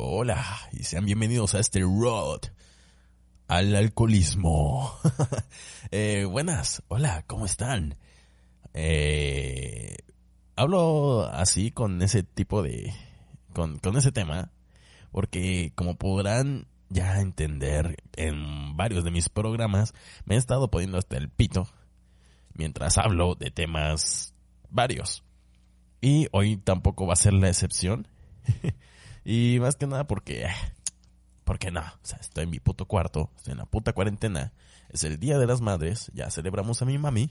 Hola y sean bienvenidos a este road al alcoholismo. eh, buenas, hola, ¿cómo están? Eh, hablo así con ese tipo de... Con, con ese tema porque como podrán ya entender en varios de mis programas me he estado poniendo hasta el pito mientras hablo de temas varios. Y hoy tampoco va a ser la excepción. y más que nada porque... Porque no, o sea, estoy en mi puto cuarto, estoy en la puta cuarentena, es el Día de las Madres, ya celebramos a mi mami,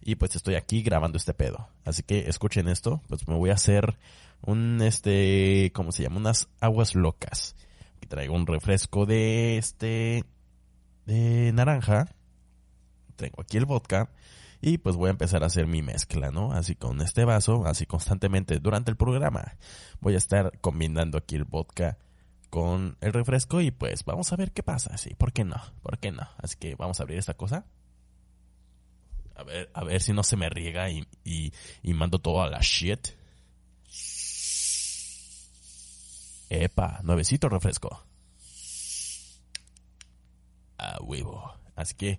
y pues estoy aquí grabando este pedo. Así que escuchen esto, pues me voy a hacer un, este, ¿cómo se llama? Unas aguas locas. Aquí traigo un refresco de, este, de naranja. Traigo aquí el vodka. Y pues voy a empezar a hacer mi mezcla, ¿no? Así con este vaso, así constantemente durante el programa. Voy a estar combinando aquí el vodka con el refresco y pues vamos a ver qué pasa. Sí, ¿por qué no? ¿Por qué no? Así que vamos a abrir esta cosa. A ver, a ver si no se me riega y, y, mando todo a la shit. Epa, nuevecito refresco. A huevo. Así que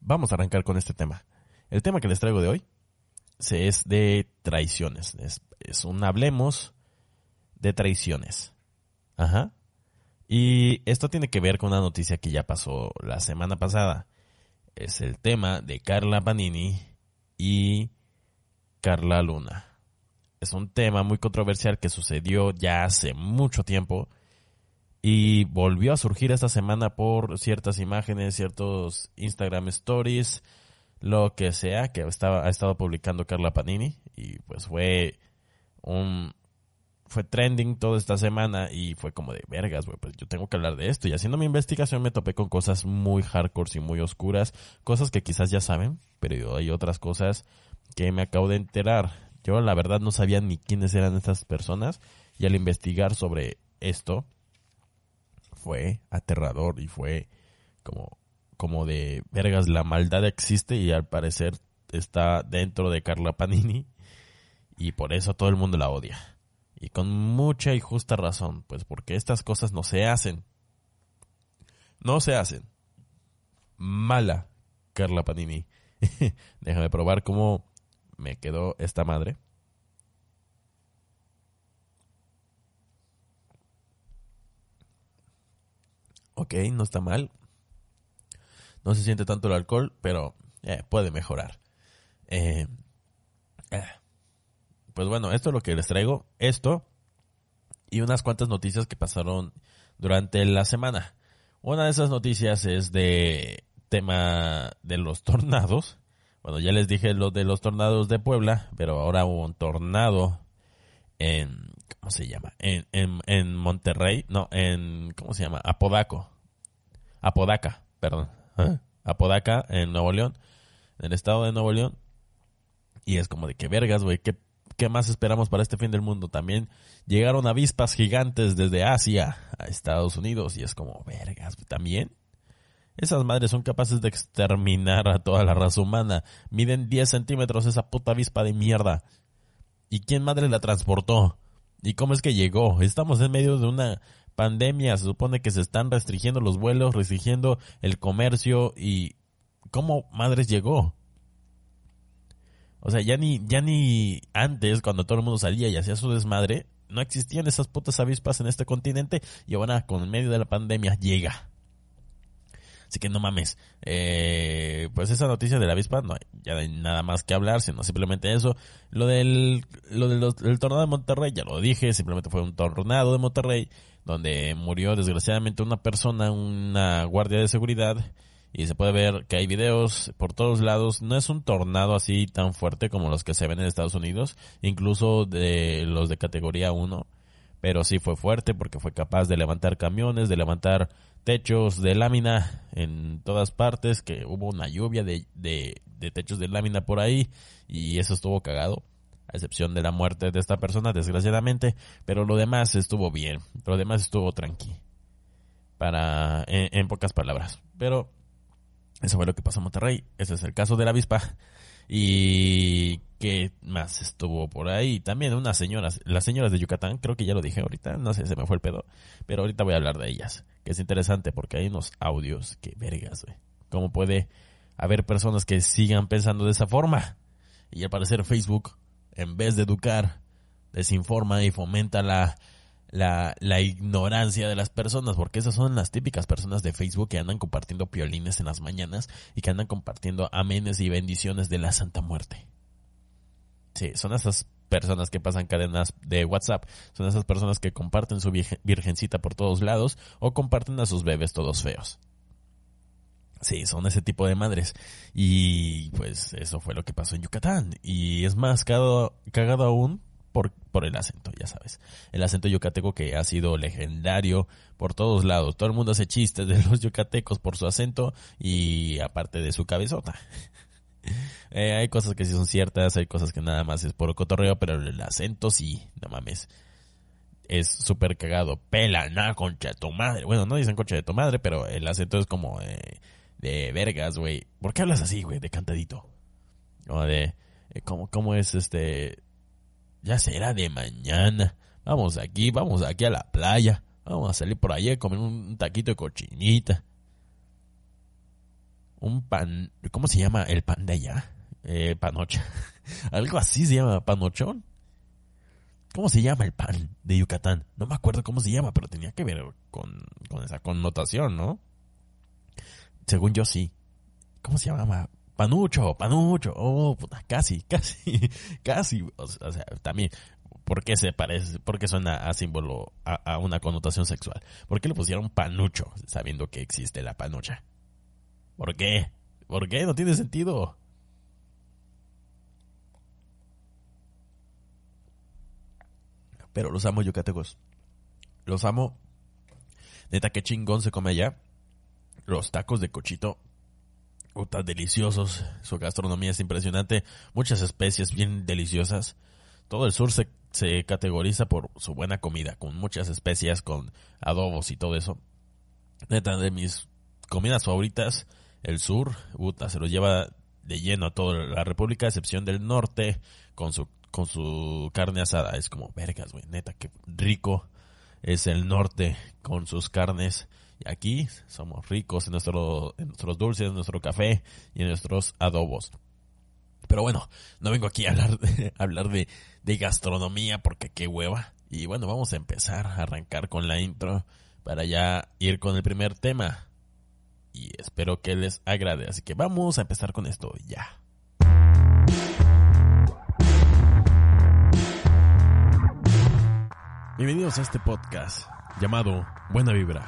vamos a arrancar con este tema. El tema que les traigo de hoy es de traiciones. Es, es un hablemos de traiciones. Ajá. Y esto tiene que ver con una noticia que ya pasó la semana pasada. Es el tema de Carla Panini y Carla Luna es un tema muy controversial que sucedió ya hace mucho tiempo y volvió a surgir esta semana por ciertas imágenes, ciertos Instagram stories, lo que sea que estaba, ha estado publicando Carla Panini y pues fue un fue trending toda esta semana y fue como de vergas, güey, pues yo tengo que hablar de esto. Y haciendo mi investigación me topé con cosas muy hardcore y muy oscuras, cosas que quizás ya saben, pero hay otras cosas que me acabo de enterar yo la verdad no sabía ni quiénes eran estas personas y al investigar sobre esto fue aterrador y fue como, como de vergas, la maldad existe y al parecer está dentro de Carla Panini y por eso todo el mundo la odia. Y con mucha y justa razón, pues porque estas cosas no se hacen. No se hacen. Mala Carla Panini. Déjame probar cómo me quedó esta madre. Ok, no está mal. No se siente tanto el alcohol, pero eh, puede mejorar. Eh, eh, pues bueno, esto es lo que les traigo. Esto y unas cuantas noticias que pasaron durante la semana. Una de esas noticias es de tema de los tornados. Bueno, ya les dije lo de los tornados de Puebla, pero ahora hubo un tornado en, ¿cómo se llama? En, en, en Monterrey, no, en, ¿cómo se llama? Apodaco. Apodaca, perdón. ¿eh? Apodaca, en Nuevo León, en el estado de Nuevo León. Y es como de que vergas, güey, ¿qué, ¿qué más esperamos para este fin del mundo? También llegaron avispas gigantes desde Asia a Estados Unidos y es como, vergas, también. Esas madres son capaces de exterminar a toda la raza humana. Miden 10 centímetros esa puta avispa de mierda. ¿Y quién madre la transportó? ¿Y cómo es que llegó? Estamos en medio de una pandemia. Se supone que se están restringiendo los vuelos, restringiendo el comercio y ¿cómo madres llegó? O sea, ya ni, ya ni antes, cuando todo el mundo salía y hacía su desmadre, no existían esas putas avispas en este continente y ahora con medio de la pandemia llega. Así que no mames. Eh, pues esa noticia de la avispa, no hay ya hay nada más que hablar, sino simplemente eso. Lo del, lo del, tornado de Monterrey, ya lo dije, simplemente fue un tornado de Monterrey, donde murió desgraciadamente una persona, una guardia de seguridad. Y se puede ver que hay videos por todos lados. No es un tornado así tan fuerte como los que se ven en Estados Unidos, incluso de los de categoría 1 pero sí fue fuerte porque fue capaz de levantar camiones, de levantar techos de lámina en todas partes, que hubo una lluvia de, de, techos de lámina por ahí y eso estuvo cagado, a excepción de la muerte de esta persona, desgraciadamente, pero lo demás estuvo bien, lo demás estuvo tranqui, para, en, pocas palabras, pero eso fue lo que pasó en Monterrey, ese es el caso de la avispa. Y ¿qué más estuvo por ahí? También unas señoras, las señoras de Yucatán, creo que ya lo dije ahorita, no sé, se me fue el pedo, pero ahorita voy a hablar de ellas, que es interesante porque hay unos audios que vergas, güey. ¿Cómo puede haber personas que sigan pensando de esa forma? Y al parecer Facebook, en vez de educar, desinforma y fomenta la, la, la, ignorancia de las personas, porque esas son las típicas personas de Facebook que andan compartiendo piolines en las mañanas y que andan compartiendo amenes y bendiciones de la Santa Muerte. Sí, son esas personas que pasan cadenas de WhatsApp, son esas personas que comparten su virgencita por todos lados o comparten a sus bebés todos feos. Sí, son ese tipo de madres. Y pues eso fue lo que pasó en Yucatán. Y es más cagado, cagado aún por, por el acento, ya sabes. El acento yucateco que ha sido legendario por todos lados. Todo el mundo hace chistes de los yucatecos por su acento y aparte de su cabezota. Eh, hay cosas que sí son ciertas, hay cosas que nada más es por cotorreo, pero el acento sí, no mames. Es súper cagado. Pela, na, concha de tu madre. Bueno, no dicen concha de tu madre, pero el acento es como eh, de vergas, güey. ¿Por qué hablas así, güey? De cantadito. O de, eh, ¿cómo, ¿cómo es este? Ya será de mañana. Vamos aquí, vamos aquí a la playa. Vamos a salir por allá a comer un taquito de cochinita un pan, ¿cómo se llama el pan de allá? Eh, panocha. Algo así se llama, panochón. ¿Cómo se llama el pan de Yucatán? No me acuerdo cómo se llama, pero tenía que ver con, con esa connotación, ¿no? Según yo sí. ¿Cómo se llama? Panucho, panucho. Oh, puta, casi, casi, casi. O sea, también, ¿por qué se parece? ¿Por qué suena a símbolo, a, una connotación sexual? ¿Por qué le pusieron panucho sabiendo que existe la panocha? ¿Por qué? ¿Por qué? No tiene sentido. Pero los amo yucatecos. Los amo. Neta, qué chingón se come allá. Los tacos de cochito. Deliciosos. Su gastronomía es impresionante. Muchas especies bien deliciosas. Todo el sur se, se categoriza por su buena comida. Con muchas especias, con adobos y todo eso. Neta, de mis comidas favoritas el sur, puta, se lo lleva de lleno a toda la República, a excepción del norte, con su, con su carne asada. Es como, vergas, güey, neta, qué rico es el norte con sus carnes. Y aquí somos ricos en, nuestro, en nuestros dulces, en nuestro café y en nuestros adobos. Pero bueno, no vengo aquí a hablar de gastronomía porque qué hueva. Y bueno, vamos a empezar a arrancar con la intro para ya ir con el primer tema y espero que les agrade. Así que vamos a empezar con esto ya. Bienvenidos a este podcast llamado Buena Vibra,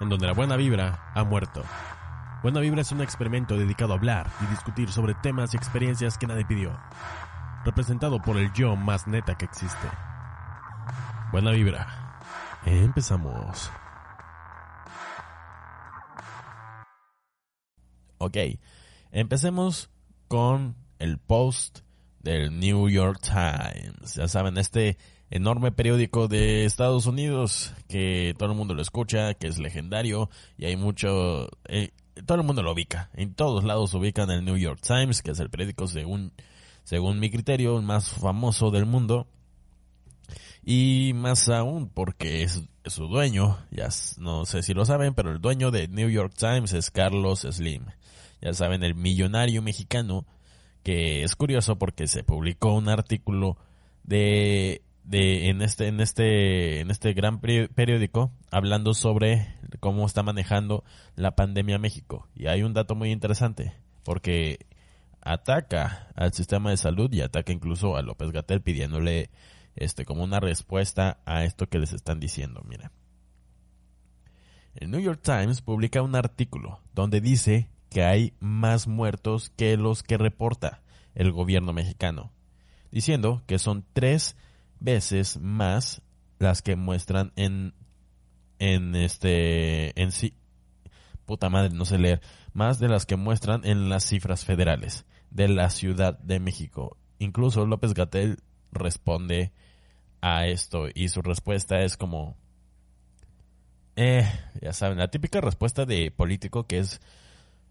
en donde la buena vibra ha muerto. Buena Vibra es un experimento dedicado a hablar y discutir sobre temas y experiencias que nadie pidió, representado por el yo más neta que existe. Buena Vibra. Empezamos. Ok, empecemos con el post del New York Times. Ya saben, este enorme periódico de Estados Unidos que todo el mundo lo escucha, que es legendario y hay mucho... Eh, todo el mundo lo ubica. En todos lados ubican el New York Times, que es el periódico según, según mi criterio más famoso del mundo. Y más aún porque es, su dueño, ya no sé si lo saben, pero el dueño de New York Times es Carlos Slim ya saben, el millonario mexicano, que es curioso porque se publicó un artículo de, de en este en este en este gran periódico hablando sobre cómo está manejando la pandemia México y hay un dato muy interesante porque ataca al sistema de salud y ataca incluso a López Gatel pidiéndole este como una respuesta a esto que les están diciendo, mira. El New York Times publica un artículo donde dice que hay más muertos que los que reporta el gobierno mexicano, diciendo que son tres veces más las que muestran en en este en sí puta madre no sé leer más de las que muestran en las cifras federales de la Ciudad de México. Incluso López Gatel responde a esto y su respuesta es como eh, ya saben, la típica respuesta de político que es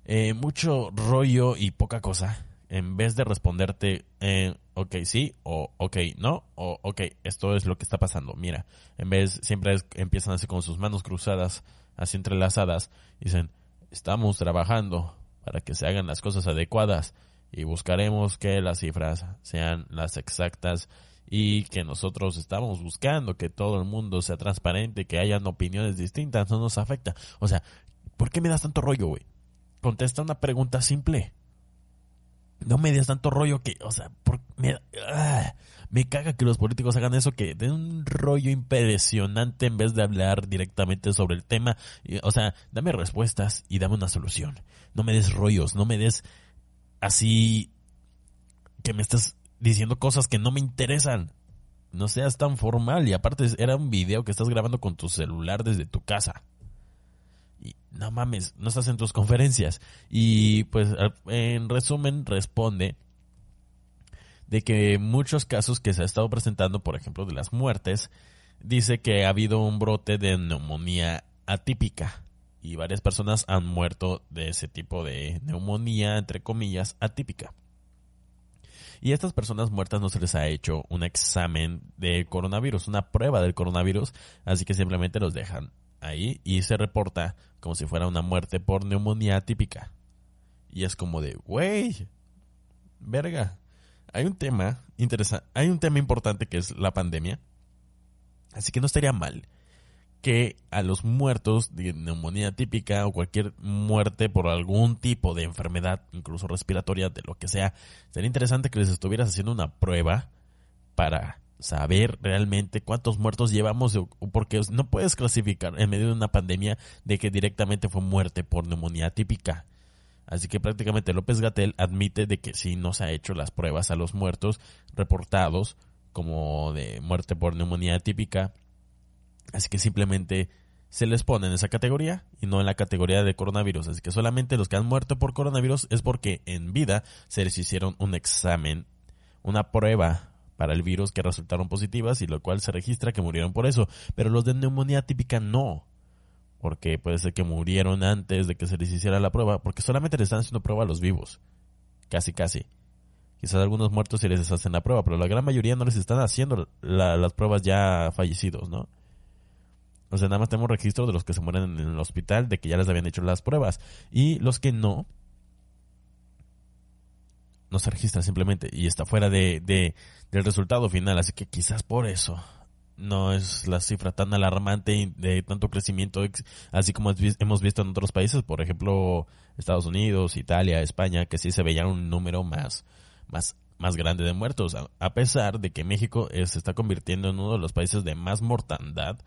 eh, mucho rollo y poca cosa. En vez de responderte, eh, ok, sí, o ok, no, o ok, esto es lo que está pasando. Mira, en vez, siempre empiezan así con sus manos cruzadas, así entrelazadas, dicen, estamos trabajando para que se hagan las cosas adecuadas y buscaremos que las cifras sean las exactas y que nosotros estamos buscando que todo el mundo sea transparente, que hayan opiniones distintas, no nos afecta. O sea, ¿por qué me das tanto rollo, güey? Contesta una pregunta simple. No me des tanto rollo que, o sea, me, ah, me caga que los políticos hagan eso, que den un rollo impresionante en vez de hablar directamente sobre el tema. O sea, dame respuestas y dame una solución. No me des rollos, no me des así que me estás diciendo cosas que no me interesan. No seas tan formal y aparte era un video que estás grabando con tu celular desde tu casa. No mames, no estás en tus conferencias. Y pues en resumen responde de que muchos casos que se ha estado presentando, por ejemplo, de las muertes, dice que ha habido un brote de neumonía atípica y varias personas han muerto de ese tipo de neumonía, entre comillas, atípica. Y a estas personas muertas no se les ha hecho un examen de coronavirus, una prueba del coronavirus, así que simplemente los dejan ahí y se reporta como si fuera una muerte por neumonía atípica. Y es como de, güey, verga. Hay un tema hay un tema importante que es la pandemia. Así que no estaría mal que a los muertos de neumonía típica o cualquier muerte por algún tipo de enfermedad, incluso respiratoria, de lo que sea, sería interesante que les estuvieras haciendo una prueba para saber realmente cuántos muertos llevamos, porque no puedes clasificar en medio de una pandemia de que directamente fue muerte por neumonía típica. Así que prácticamente López Gatel admite de que sí no se ha hecho las pruebas a los muertos reportados como de muerte por neumonía típica Así que simplemente se les pone en esa categoría y no en la categoría de coronavirus. Así que solamente los que han muerto por coronavirus es porque en vida se les hicieron un examen, una prueba para el virus que resultaron positivas y lo cual se registra que murieron por eso. Pero los de neumonía típica no. Porque puede ser que murieron antes de que se les hiciera la prueba, porque solamente le están haciendo prueba a los vivos. Casi, casi. Quizás algunos muertos se les hacen la prueba, pero la gran mayoría no les están haciendo las pruebas ya fallecidos, ¿no? O sea, nada más tenemos registro de los que se mueren en el hospital, de que ya les habían hecho las pruebas. Y los que no, no se registran simplemente y está fuera de, del resultado final. Así que quizás por eso no es la cifra tan alarmante de tanto crecimiento, así como hemos visto en otros países, por ejemplo, Estados Unidos, Italia, España, que sí se veía un número más, más, más grande de muertos, a pesar de que México se está convirtiendo en uno de los países de más mortandad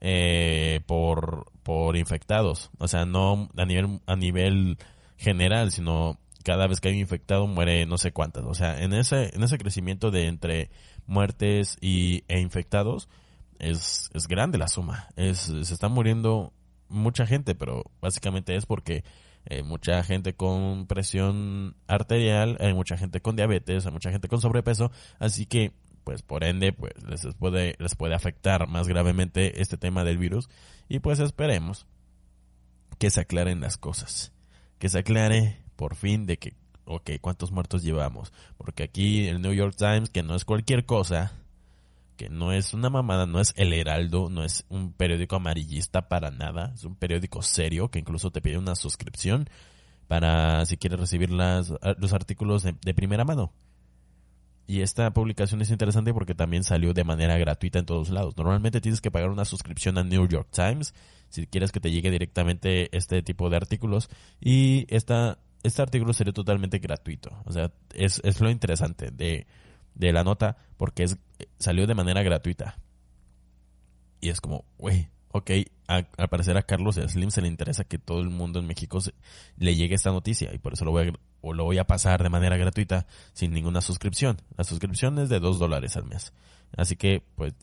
eh, por, por infectados. O sea, no a nivel, a nivel general, sino cada vez que hay un infectado muere no sé cuántas. O sea, en ese, en ese crecimiento de entre muertes y, e infectados es, es grande la suma. Es, se está muriendo mucha gente, pero básicamente es porque eh, mucha gente con presión arterial, hay mucha gente con diabetes, hay mucha gente con sobrepeso, así que pues por ende pues les puede les puede afectar más gravemente este tema del virus y pues esperemos que se aclaren las cosas que se aclare por fin de que ok cuántos muertos llevamos porque aquí el New York Times que no es cualquier cosa que no es una mamada no es el Heraldo no es un periódico amarillista para nada es un periódico serio que incluso te pide una suscripción para si quieres recibir las, los artículos de primera mano y esta publicación es interesante porque también salió de manera gratuita en todos lados. Normalmente tienes que pagar una suscripción a New York Times si quieres que te llegue directamente este tipo de artículos. Y esta, este artículo sería totalmente gratuito. O sea, es, es lo interesante de, de la nota porque es, salió de manera gratuita. Y es como, güey, ok, al parecer a Carlos Slim se le interesa que todo el mundo en México le llegue esta noticia y por eso lo voy, a, o lo voy a pasar de manera gratuita sin ninguna suscripción. La suscripción es de dos dólares al mes. Así que, pues,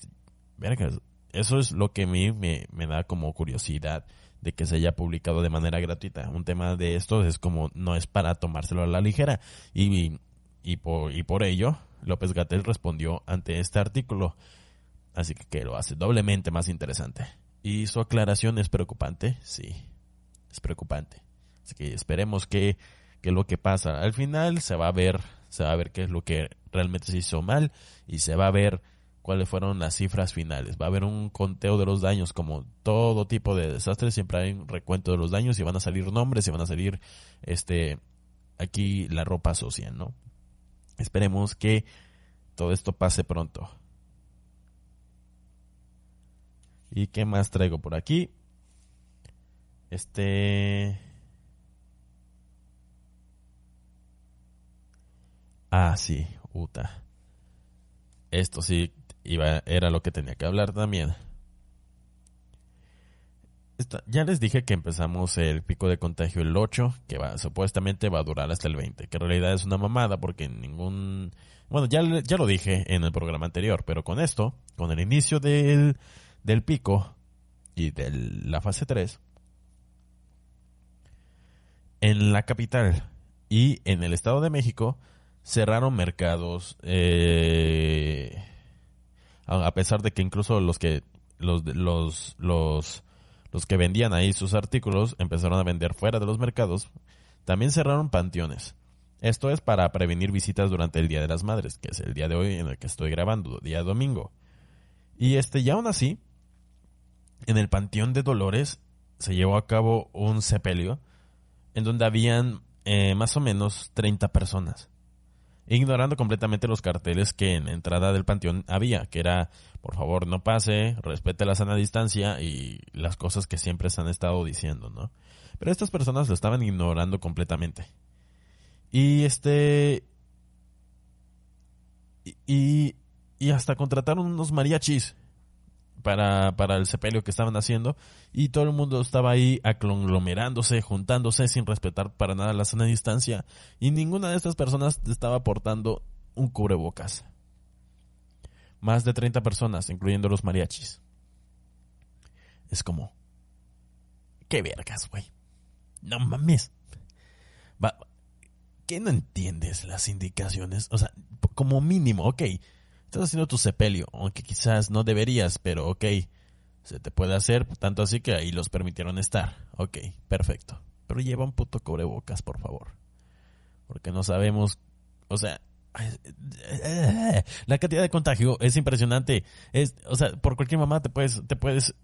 eso es lo que a mí me, da como curiosidad de que se haya publicado de manera gratuita. Un tema de esto es como no es para tomárselo a la ligera. Y, y, por, y por ello, López Gatel respondió ante este artículo. Así que, que lo hace doblemente más interesante. Y su aclaración es preocupante, sí, es preocupante. Así que esperemos que, qué es lo que pasa. Al final se va a ver, se va a ver qué es lo que realmente se hizo mal y se va a ver cuáles fueron las cifras finales. Va a haber un conteo de los daños, como todo tipo de desastres, siempre hay un recuento de los daños y van a salir nombres y van a salir este aquí la ropa social, ¿no? Esperemos que todo esto pase pronto. ¿Y qué más traigo por aquí? Este Ah, sí, Uta. Esto sí iba, era lo que tenía que hablar también. ya les dije que empezamos el pico de contagio el 8, que va, supuestamente va a durar hasta el 20, que en realidad es una mamada porque ningún... Bueno, ya, ya lo dije en el programa anterior, pero con esto, con el inicio del, del pico y de la fase 3, en la capital y en el Estado de México cerraron mercados eh, a pesar de que incluso los que los los los que vendían ahí sus artículos empezaron a vender fuera de los mercados, también cerraron panteones. Esto es para prevenir visitas durante el Día de las Madres, que es el día de hoy en el que estoy grabando, día domingo. Y este, y aún así, en el Panteón de Dolores se llevó a cabo un sepelio en donde habían eh, más o menos 30 personas ignorando completamente los carteles que en la entrada del panteón había, que era, por favor, no pase, respete la sana distancia y las cosas que siempre se han estado diciendo, ¿no? Pero estas personas lo estaban ignorando completamente. Y este... Y, y hasta contrataron unos mariachis para, para el sepelio que estaban haciendo y todo el mundo estaba ahí aglomerándose, juntándose sin respetar para nada la sana distancia y ninguna de estas personas estaba portando un cubrebocas. Más de 30 personas, incluyendo los mariachis. Es como... ¿Qué vergas, güey? No mames. Va, ¿Qué no entiendes las indicaciones? O sea, como mínimo, ok Estás haciendo tu sepelio, aunque quizás no deberías, pero ok, se te puede hacer, tanto así que ahí los permitieron estar. Ok, perfecto. Pero lleva un puto cubrebocas, por favor. Porque no sabemos, o sea, la cantidad de contagio es impresionante. Es, o sea, por cualquier mamá te puedes, te puedes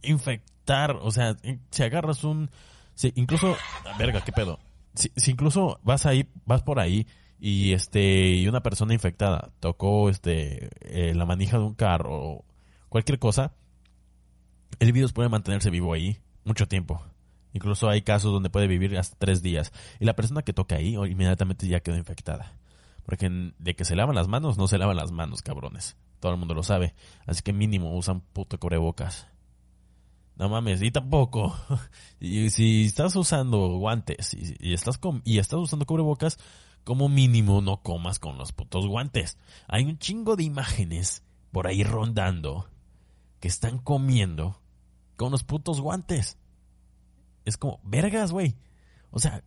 infectar. O sea, si agarras un, si incluso, verga, qué pedo. Si, si incluso vas ahí, vas por ahí y este y una persona infectada tocó este eh, la manija de un carro o cualquier cosa el virus puede mantenerse vivo ahí mucho tiempo. Incluso hay casos donde puede vivir hasta tres días y la persona que toca ahí inmediatamente ya quedó infectada. Porque de que se lavan las manos no se lavan las manos cabrones. Todo el mundo lo sabe. Así que mínimo usan puto cubrebocas. No mames, y tampoco. y si estás usando guantes y, estás y estás usando cubrebocas, como mínimo no comas con los putos guantes. Hay un chingo de imágenes por ahí rondando que están comiendo con los putos guantes. Es como, vergas, güey. O sea,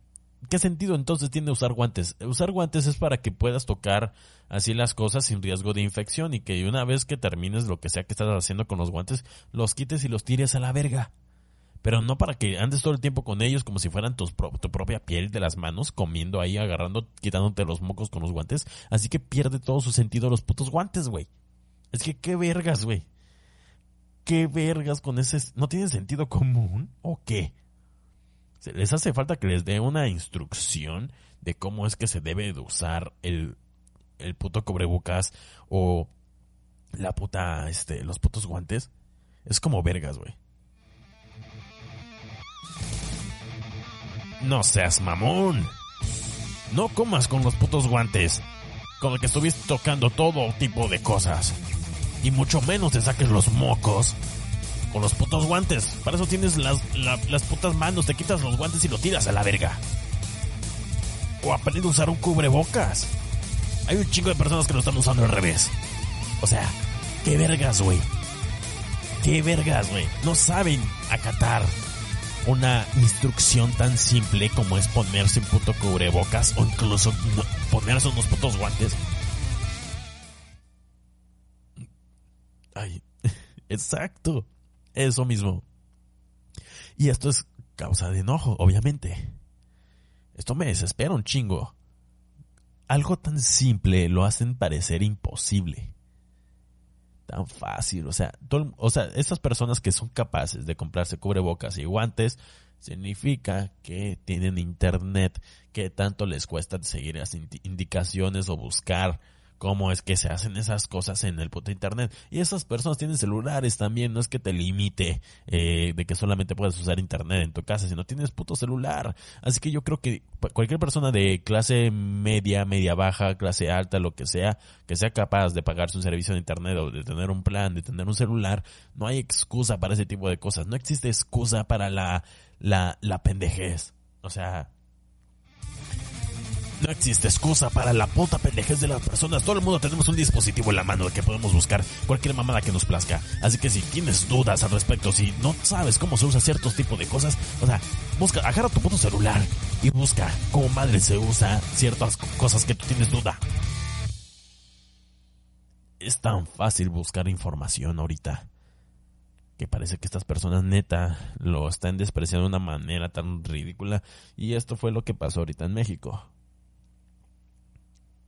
¿qué sentido entonces tiene usar guantes? Usar guantes es para que puedas tocar así las cosas sin riesgo de infección y que una vez que termines lo que sea que estás haciendo con los guantes, los quites y los tires a la verga pero no para que andes todo el tiempo con ellos como si fueran tu propia piel de las manos, comiendo ahí, agarrando, quitándote los mocos con los guantes. Así que pierde todo su sentido los putos guantes, güey. Es que qué vergas, güey. ¿Qué vergas con ese... ¿No tiene sentido común o qué? les hace falta que les dé una instrucción de cómo es que se debe de usar el, el puto cobrebucas o la puta, este, los putos guantes. Es como vergas, güey. No seas mamón. No comas con los putos guantes, con el que estuviste tocando todo tipo de cosas. Y mucho menos te saques los mocos con los putos guantes. Para eso tienes las, las putas manos, te quitas los guantes y lo tiras a la verga. O aprende a usar un cubrebocas. Hay un chingo de personas que lo están usando al revés. O sea, qué vergas, güey. Qué vergas, güey. No saben acatar una instrucción tan simple como es ponerse un puto cubrebocas o incluso ponerse unos putos guantes. Ay, exacto, eso mismo. Y esto es causa de enojo, obviamente. Esto me desespera un chingo. Algo tan simple lo hacen parecer imposible. Tan fácil, o sea, o sea, estas personas que son capaces de comprarse cubrebocas y guantes, significa que tienen internet, que tanto les cuesta seguir las indicaciones o buscar cómo es que se hacen esas cosas en el puto internet. Y esas personas tienen celulares también, no es que te limite eh, de que solamente puedas usar internet en tu casa, sino tienes puto celular. Así que yo creo que cualquier persona de clase media, media baja, clase alta, lo que sea, que sea capaz de pagarse un servicio de internet o de tener un plan, de tener un celular, no hay excusa para ese tipo de cosas. No existe excusa para la, la, la pendejez. O sea, no existe excusa para la puta pendejez de las personas. Todo el mundo tenemos un dispositivo en la mano que podemos buscar cualquier mamada que nos plazca. Así que si tienes dudas al respecto, si no sabes cómo se usa ciertos tipos de cosas, o sea, busca, agarra tu puto celular y busca cómo madre se usa ciertas cosas que tú tienes duda. Es tan fácil buscar información ahorita que parece que estas personas neta lo están despreciando de una manera tan ridícula y esto fue lo que pasó ahorita en México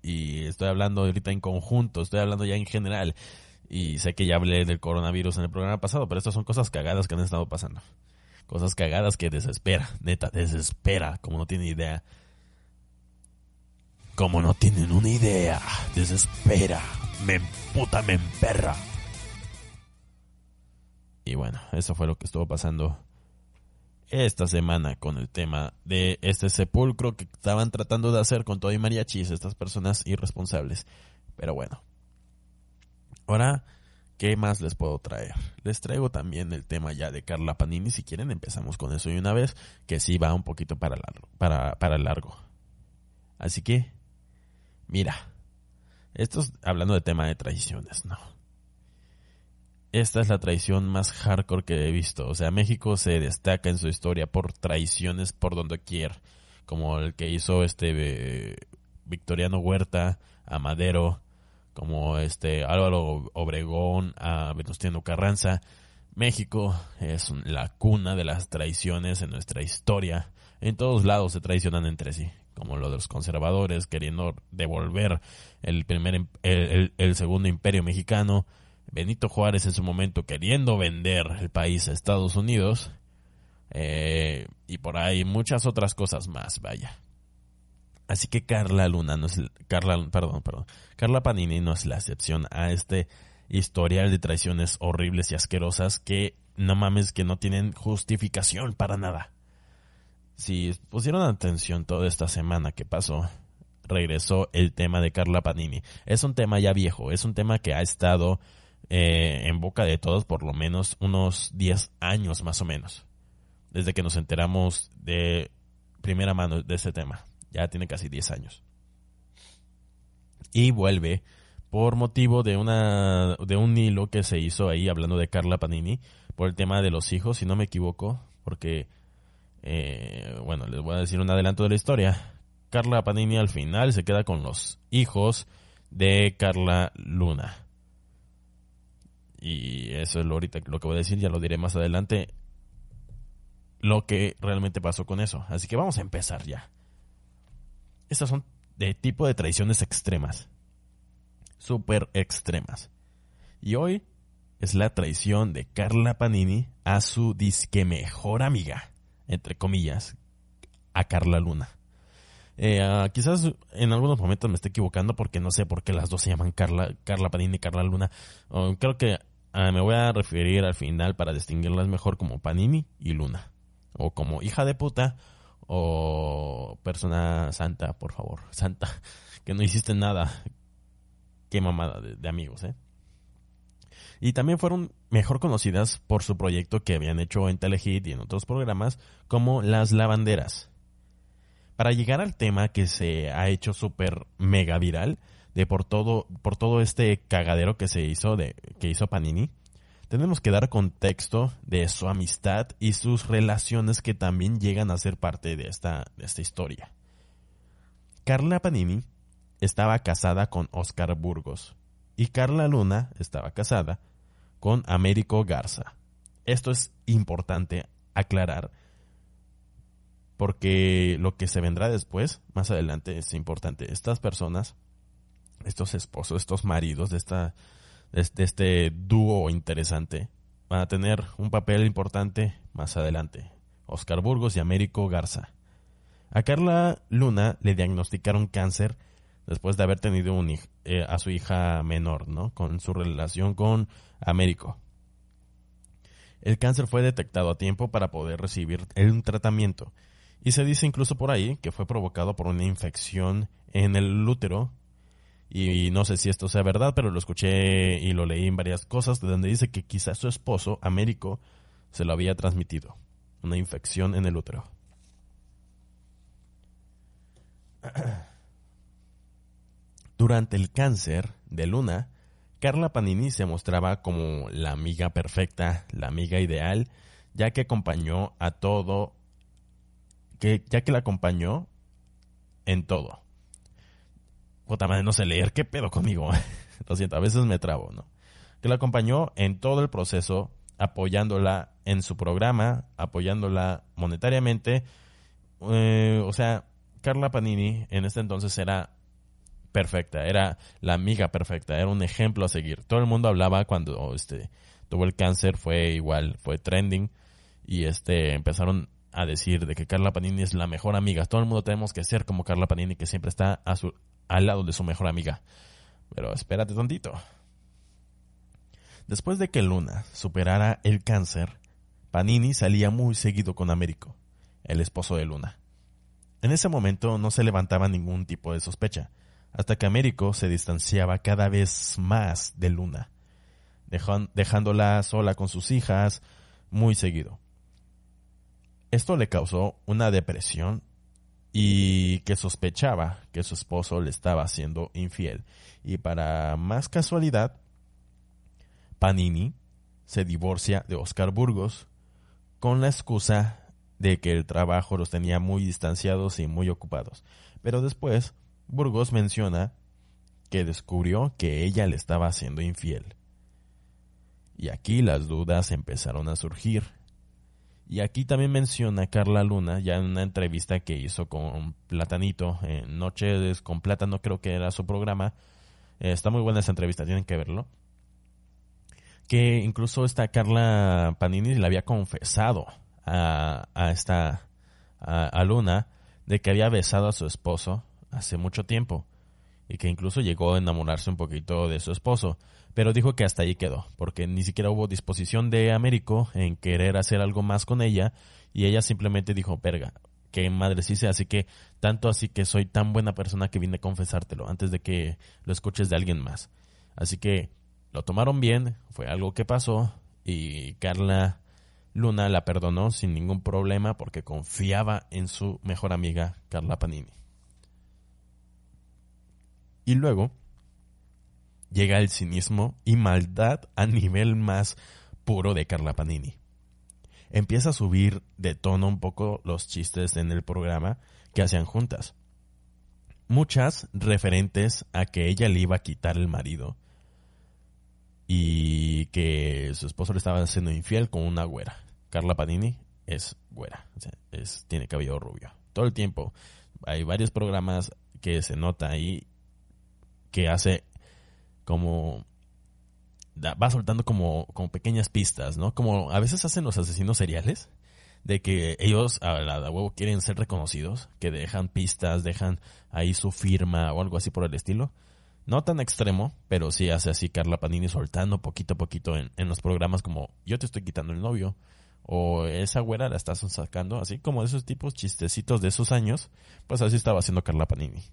y estoy hablando ahorita en conjunto, estoy hablando ya en general. Y sé que ya hablé del coronavirus en el programa pasado, pero estas son cosas cagadas que han estado pasando. Cosas cagadas que desespera, neta, desespera, como no tienen idea. Como no tienen una idea, desespera, me puta, me emperra. Y bueno, eso fue lo que estuvo pasando esta semana con el tema de este sepulcro que estaban tratando de hacer con todo y mariachis estas personas irresponsables. Pero bueno. Ahora, ¿qué más les puedo traer? Les traigo también el tema ya de Carla Panini. Si quieren, empezamos con eso y una vez, que sí va un poquito para largo. Para, para largo. Así que, mira, esto es hablando de tema de traiciones, ¿no? Esta es la traición más hardcore que he visto. O sea, México se destaca en su historia por traiciones por donde quiera. Como el que hizo este eh, Victoriano Huerta a Madero, como este Álvaro Obregón a Venustiano Carranza. México es la cuna de las traiciones en nuestra historia. En todos lados se traicionan entre sí, como lo de los conservadores queriendo devolver el primer el segundo imperio mexicano Benito Juárez en su momento queriendo vender el país a Estados Unidos eh, y por ahí muchas otras cosas más, vaya. Así que Carla Luna no es Carla, perdón, perdón, Carla Panini no es la excepción a este historial de traiciones horribles y asquerosas que no mames que no tienen justificación para nada. Si pusieron atención toda esta semana que pasó, regresó el tema de Carla Panini. Es un tema ya viejo, es un tema que ha estado eh, en boca de todos por lo menos unos 10 años más o menos. Desde que nos enteramos de primera mano de ese tema. Ya tiene casi 10 años. Y vuelve por motivo de una de un hilo que se hizo ahí hablando de Carla Panini por el tema de los hijos, si no me equivoco, porque eh, bueno, les voy a decir un adelanto de la historia. Carla Panini al final se queda con los hijos de Carla Luna. Y eso es lo ahorita lo que voy a decir, ya lo diré más adelante. Lo que realmente pasó con eso. Así que vamos a empezar ya. Estas son de tipo de traiciones extremas. Súper extremas. Y hoy es la traición de Carla Panini a su disque mejor amiga, entre comillas, a Carla Luna. Eh, ah, quizás en algunos momentos me esté equivocando porque no sé por qué las dos se llaman Carla, Carla Panini y Carla Luna. creo que Ah, me voy a referir al final para distinguirlas mejor como Panini y Luna. O como hija de puta o persona santa, por favor. Santa, que no hiciste nada. Qué mamada de, amigos, ¿eh? Y también fueron mejor conocidas por su proyecto que habían hecho en Telehit y en otros programas como Las Lavanderas. Para llegar al tema que se ha hecho súper mega viral, de por todo, por todo este cagadero que se hizo de, que hizo Panini, tenemos que dar contexto de su amistad y sus relaciones que también llegan a ser parte de esta, de esta historia. Carla Panini estaba casada con Oscar Burgos y Carla Luna estaba casada con Américo Garza. Esto es importante aclarar porque lo que se vendrá después, más adelante, es importante. Estas personas, estos esposos, estos maridos de, esta, de este dúo interesante, van a tener un papel importante más adelante. Oscar Burgos y Américo Garza. A Carla Luna le diagnosticaron cáncer después de haber tenido eh, a su hija menor, ¿no? Con su relación con Américo. El cáncer fue detectado a tiempo para poder recibir un tratamiento y se dice incluso por ahí que fue provocado por una infección en el útero. Y, no sé si esto sea verdad, pero lo escuché y lo leí en varias cosas, de donde dice que quizás su esposo, Américo, se lo había transmitido. Una infección en el útero. Durante el cáncer de Luna, Carla Panini se mostraba como la amiga perfecta, la amiga ideal, ya que acompañó a todo que ya que la acompañó en todo. Puta madre, no sé leer, ¿qué pedo conmigo? Lo siento, a veces me trabo, ¿no? Que la acompañó en todo el proceso, apoyándola en su programa, apoyándola monetariamente. Eh, o sea, Carla Panini en este entonces era perfecta, era la amiga perfecta, era un ejemplo a seguir. Todo el mundo hablaba cuando este tuvo el cáncer, fue igual, fue trending y este empezaron a decir de que Carla Panini es la mejor amiga. Todo el mundo tenemos que ser como Carla Panini, que siempre está a su, al lado de su mejor amiga. Pero espérate tantito. Después de que Luna superara el cáncer, Panini salía muy seguido con Américo, el esposo de Luna. En ese momento no se levantaba ningún tipo de sospecha, hasta que Américo se distanciaba cada vez más de Luna, dejándola sola con sus hijas muy seguido. Esto le causó una depresión y que sospechaba que su esposo le estaba haciendo infiel. Y para más casualidad, Panini se divorcia de Oscar Burgos con la excusa de que el trabajo los tenía muy distanciados y muy ocupados. Pero después, Burgos menciona que descubrió que ella le estaba haciendo infiel. Y aquí las dudas empezaron a surgir y aquí también menciona Carla Luna, ya en una entrevista que hizo con Platanito, en Noches con Plátano, creo que era su programa. Eh, está muy buena esa entrevista, tienen que verlo. Que incluso esta Carla Panini le había confesado a, a esta a Luna de que había besado a su esposo hace mucho tiempo y que incluso llegó a enamorarse un poquito de su esposo pero dijo que hasta ahí quedó, porque ni siquiera hubo disposición de Américo en querer hacer algo más con ella, y ella simplemente dijo, perga, que madre sí sea, así que tanto así que soy tan buena persona que vine a confesártelo antes de que lo escuches de alguien más. Así que lo tomaron bien, fue algo que pasó, y Carla Luna la perdonó sin ningún problema porque confiaba en su mejor amiga, Carla Panini. Y luego, llega el cinismo y maldad a nivel más puro de Carla Panini. Empieza a subir de tono un poco los chistes en el programa que hacían juntas. Muchas referentes a que ella le iba a quitar el marido y que su esposo le estaba haciendo infiel con una güera. Carla Panini es güera, tiene cabello rubio. Todo el tiempo hay varios programas que se nota ahí que hace como va soltando como, como pequeñas pistas, ¿no? Como a veces hacen los asesinos seriales, de que ellos a la huevo quieren ser reconocidos, que dejan pistas, dejan ahí su firma o algo así por el estilo. No tan extremo, pero sí hace así Carla Panini soltando poquito a poquito en, en los programas como yo te estoy quitando el novio, o esa güera la estás sacando, así como de esos tipos chistecitos de esos años, pues así estaba haciendo Carla Panini.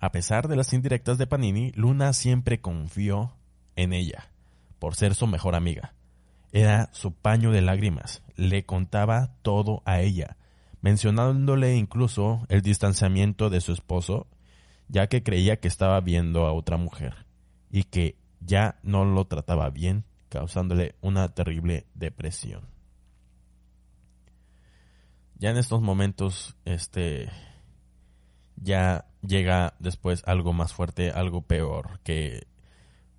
A pesar de las indirectas de Panini, Luna siempre confió en ella, por ser su mejor amiga. Era su paño de lágrimas, le contaba todo a ella, mencionándole incluso el distanciamiento de su esposo, ya que creía que estaba viendo a otra mujer y que ya no lo trataba bien, causándole una terrible depresión. Ya en estos momentos, este, ya llega después algo más fuerte, algo peor, que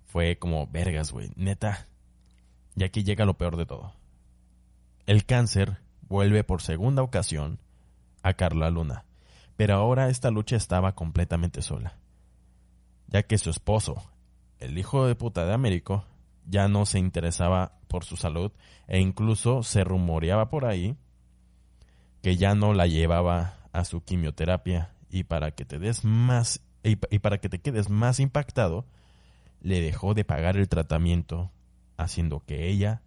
fue como vergas, güey, neta. Y aquí llega lo peor de todo. El cáncer vuelve por segunda ocasión a Carla Luna. Pero ahora esta lucha estaba completamente sola, ya que su esposo, el hijo de puta de Américo, ya no se interesaba por su salud e incluso se rumoreaba por ahí que ya no la llevaba a su quimioterapia y para que te des más y, para que te quedes más impactado le dejó de pagar el tratamiento haciendo que ella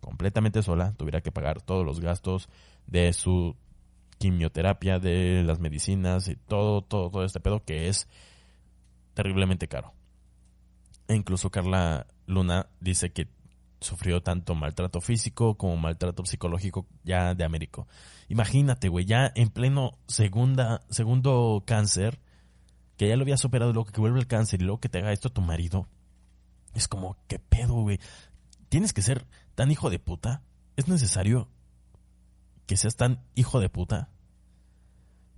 completamente sola tuviera que pagar todos los gastos de su quimioterapia, de las medicinas y todo, todo, todo este pedo que es terriblemente caro. E incluso Carla Luna dice que sufrió tanto maltrato físico como maltrato psicológico ya de Américo. Imagínate, güey, ya en pleno segunda, segundo cáncer, que ya lo había superado, luego que vuelve el cáncer y luego que te haga esto a tu marido. Es como, ¿qué pedo, güey? Tienes que ser tan hijo de puta. ¿Es necesario que seas tan hijo de puta?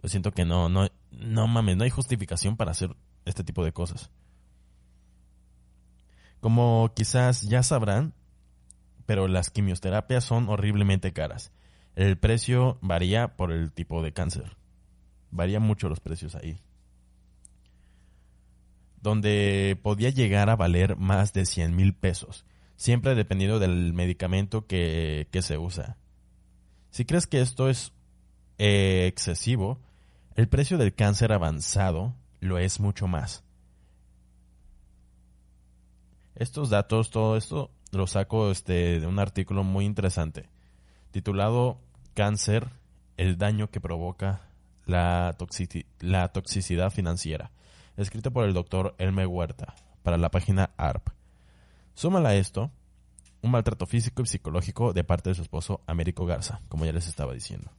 Yo siento que no, no, no mames, no hay justificación para hacer este tipo de cosas. Como quizás ya sabrán, pero las quimioterapias son horriblemente caras. El precio varía por el tipo de cáncer. Varía mucho los precios ahí. Donde podía llegar a valer más de 100 mil pesos, siempre dependiendo del medicamento que, se usa. Si crees que esto es eh, excesivo, el precio del cáncer avanzado lo es mucho más. Estos datos, todo esto, lo saco este, de un artículo muy interesante, titulado Cáncer, el daño que provoca la, toxicidad financiera, escrito por el doctor Elme Huerta, para la página ARP. Súmala a esto, un maltrato físico y psicológico de parte de su esposo Américo Garza, como ya les estaba diciendo.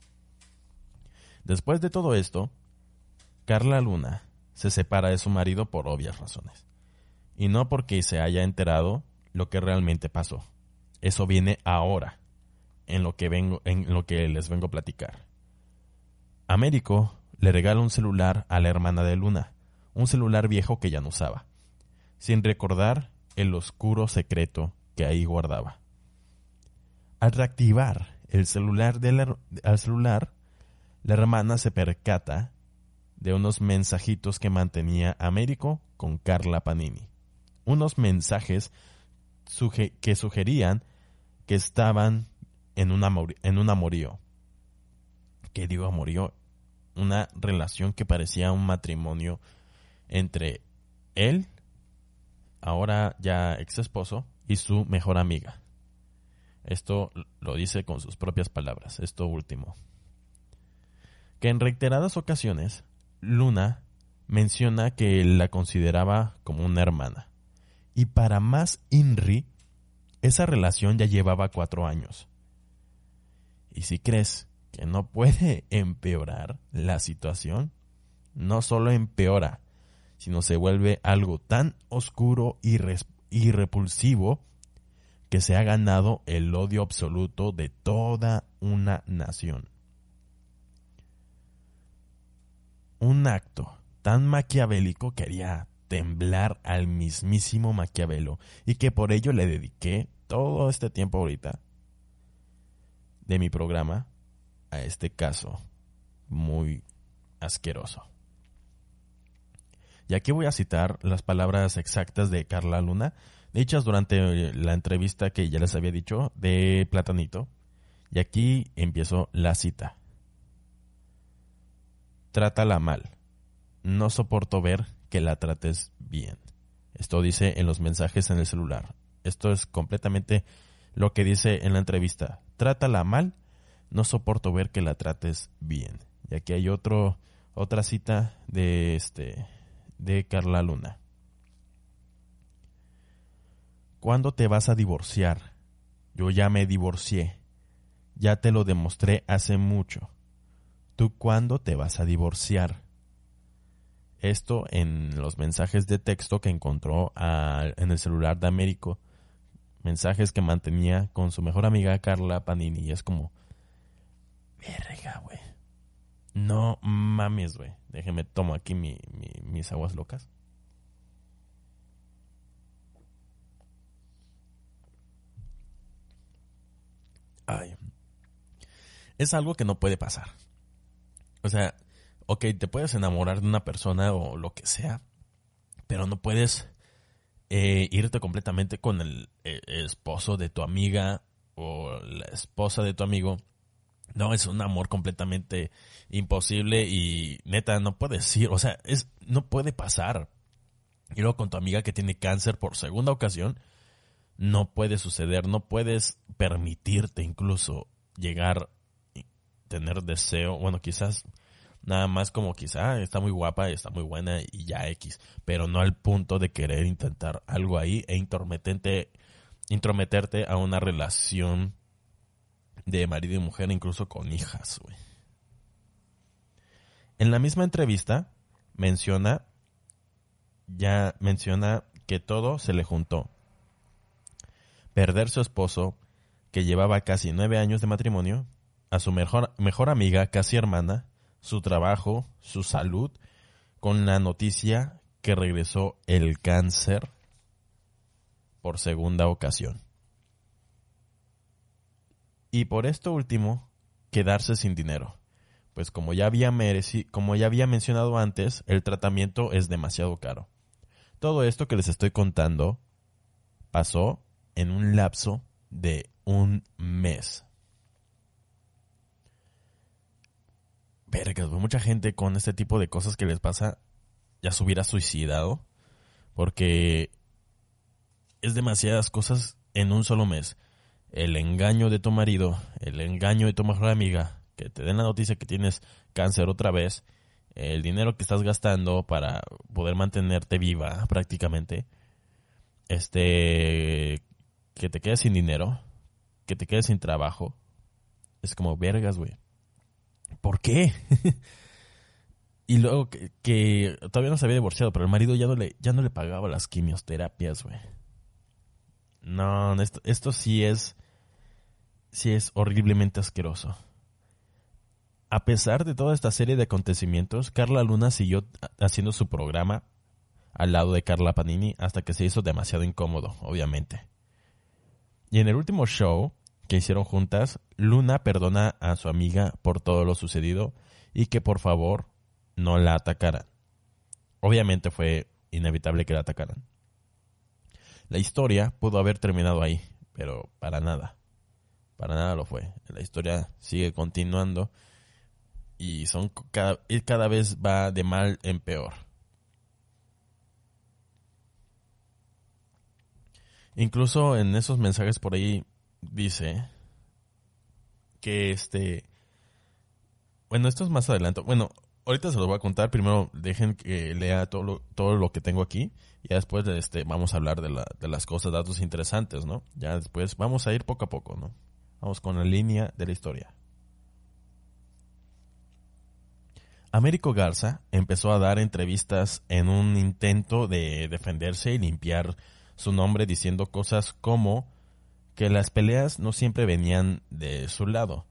Después de todo esto, Carla Luna se separa de su marido por obvias razones y no porque se haya enterado lo que realmente pasó. Eso viene ahora, en lo que, vengo, en lo que les vengo a platicar. Américo le regala un celular a la hermana de Luna, un celular viejo que ya no usaba, sin recordar el oscuro secreto que ahí guardaba. Al reactivar el celular, al celular, la hermana se percata de unos mensajitos que mantenía Américo con Carla Panini unos mensajes que sugerían que estaban en, una en un amorío. ¿Qué digo amorío? Una relación que parecía un matrimonio entre él, ahora ya ex esposo, y su mejor amiga. Esto lo dice con sus propias palabras, esto último. Que en reiteradas ocasiones, Luna menciona que la consideraba como una hermana. Y para más INRI, esa relación ya llevaba cuatro años. Y si crees que no puede empeorar la situación, no solo empeora, sino se vuelve algo tan oscuro y, repulsivo que se ha ganado el odio absoluto de toda una nación. Un acto tan maquiavélico que haría temblar al mismísimo Maquiavelo y que por ello le dediqué todo este tiempo ahorita de mi programa a este caso muy asqueroso. Y aquí voy a citar las palabras exactas de Carla Luna, dichas durante la entrevista que ya les había dicho de Platanito. Y aquí empiezo la cita. Trátala mal. No soporto ver que la trates bien. Esto dice en los mensajes en el celular. Esto es completamente lo que dice en la entrevista. Trátala mal, no soporto ver que la trates bien. Y aquí hay otro, otra cita de este de Carla Luna. ¿Cuándo te vas a divorciar? Yo ya me divorcié. Ya te lo demostré hace mucho. ¿Tú cuándo te vas a divorciar? Esto en los mensajes de texto que encontró en el celular de Américo. Mensajes que mantenía con su mejor amiga Carla Panini. Y es como, verga, güey. No mames, güey. Déjeme tomo aquí mis aguas locas. Ay. es algo que no puede pasar. O sea, ok, te puedes enamorar de una persona o lo que sea, pero no puedes eh, irte completamente con el, el esposo de tu amiga o la esposa de tu amigo. No, es un amor completamente imposible y neta, no puedes ir, o sea, es, no puede pasar. Y luego con tu amiga que tiene cáncer por segunda ocasión, no puede suceder, no puedes permitirte incluso llegar tener deseo, bueno, quizás nada más como quizá está muy guapa, está muy buena y ya X, pero no al punto de querer intentar algo ahí e intrometerte, intrometerte a una relación de marido y mujer, incluso con hijas, En la misma entrevista menciona, ya menciona que todo se le juntó. Perder su esposo, que llevaba casi nueve años de matrimonio, a su mejor, mejor amiga, casi hermana, su trabajo, su salud, con la noticia que regresó el cáncer por segunda ocasión. Y por esto último, quedarse sin dinero. Pues como ya había como ya había mencionado antes, el tratamiento es demasiado caro. Todo esto que les estoy contando pasó en un lapso de un mes. Vergas, mucha gente con este tipo de cosas que les pasa ya se hubiera suicidado. Porque es demasiadas cosas en un solo mes el engaño de tu marido, el engaño de tu mejor amiga, que te den la noticia que tienes cáncer otra vez, el dinero que estás gastando para poder mantenerte viva prácticamente, este, que te quedes sin dinero, que te quedes sin trabajo, es como vergas, güey. ¿Por qué? y luego que, todavía no se había divorciado, pero el marido ya no le, ya no le pagaba las quimioterapias, güey. No, esto, esto sí es sí es horriblemente asqueroso. A pesar de toda esta serie de acontecimientos, Carla Luna siguió haciendo su programa al lado de Carla Panini hasta que se hizo demasiado incómodo, obviamente. Y en el último show que hicieron juntas, Luna perdona a su amiga por todo lo sucedido y que por favor no la atacaran. Obviamente fue inevitable que la atacaran. La historia pudo haber terminado ahí, pero para nada. Para nada lo fue. La historia sigue continuando y son cada, cada vez va de mal en peor. Incluso en esos mensajes por ahí dice que este bueno, esto es más adelante. Bueno, ahorita se lo voy a contar. Primero dejen que lea todo lo, todo lo que tengo aquí. Y después este, vamos a hablar de, la, de las cosas, datos interesantes, ¿no? Ya después vamos a ir poco a poco, ¿no? Vamos con la línea de la historia. Américo Garza empezó a dar entrevistas en un intento de defenderse y limpiar su nombre diciendo cosas como que las peleas no siempre venían de su lado,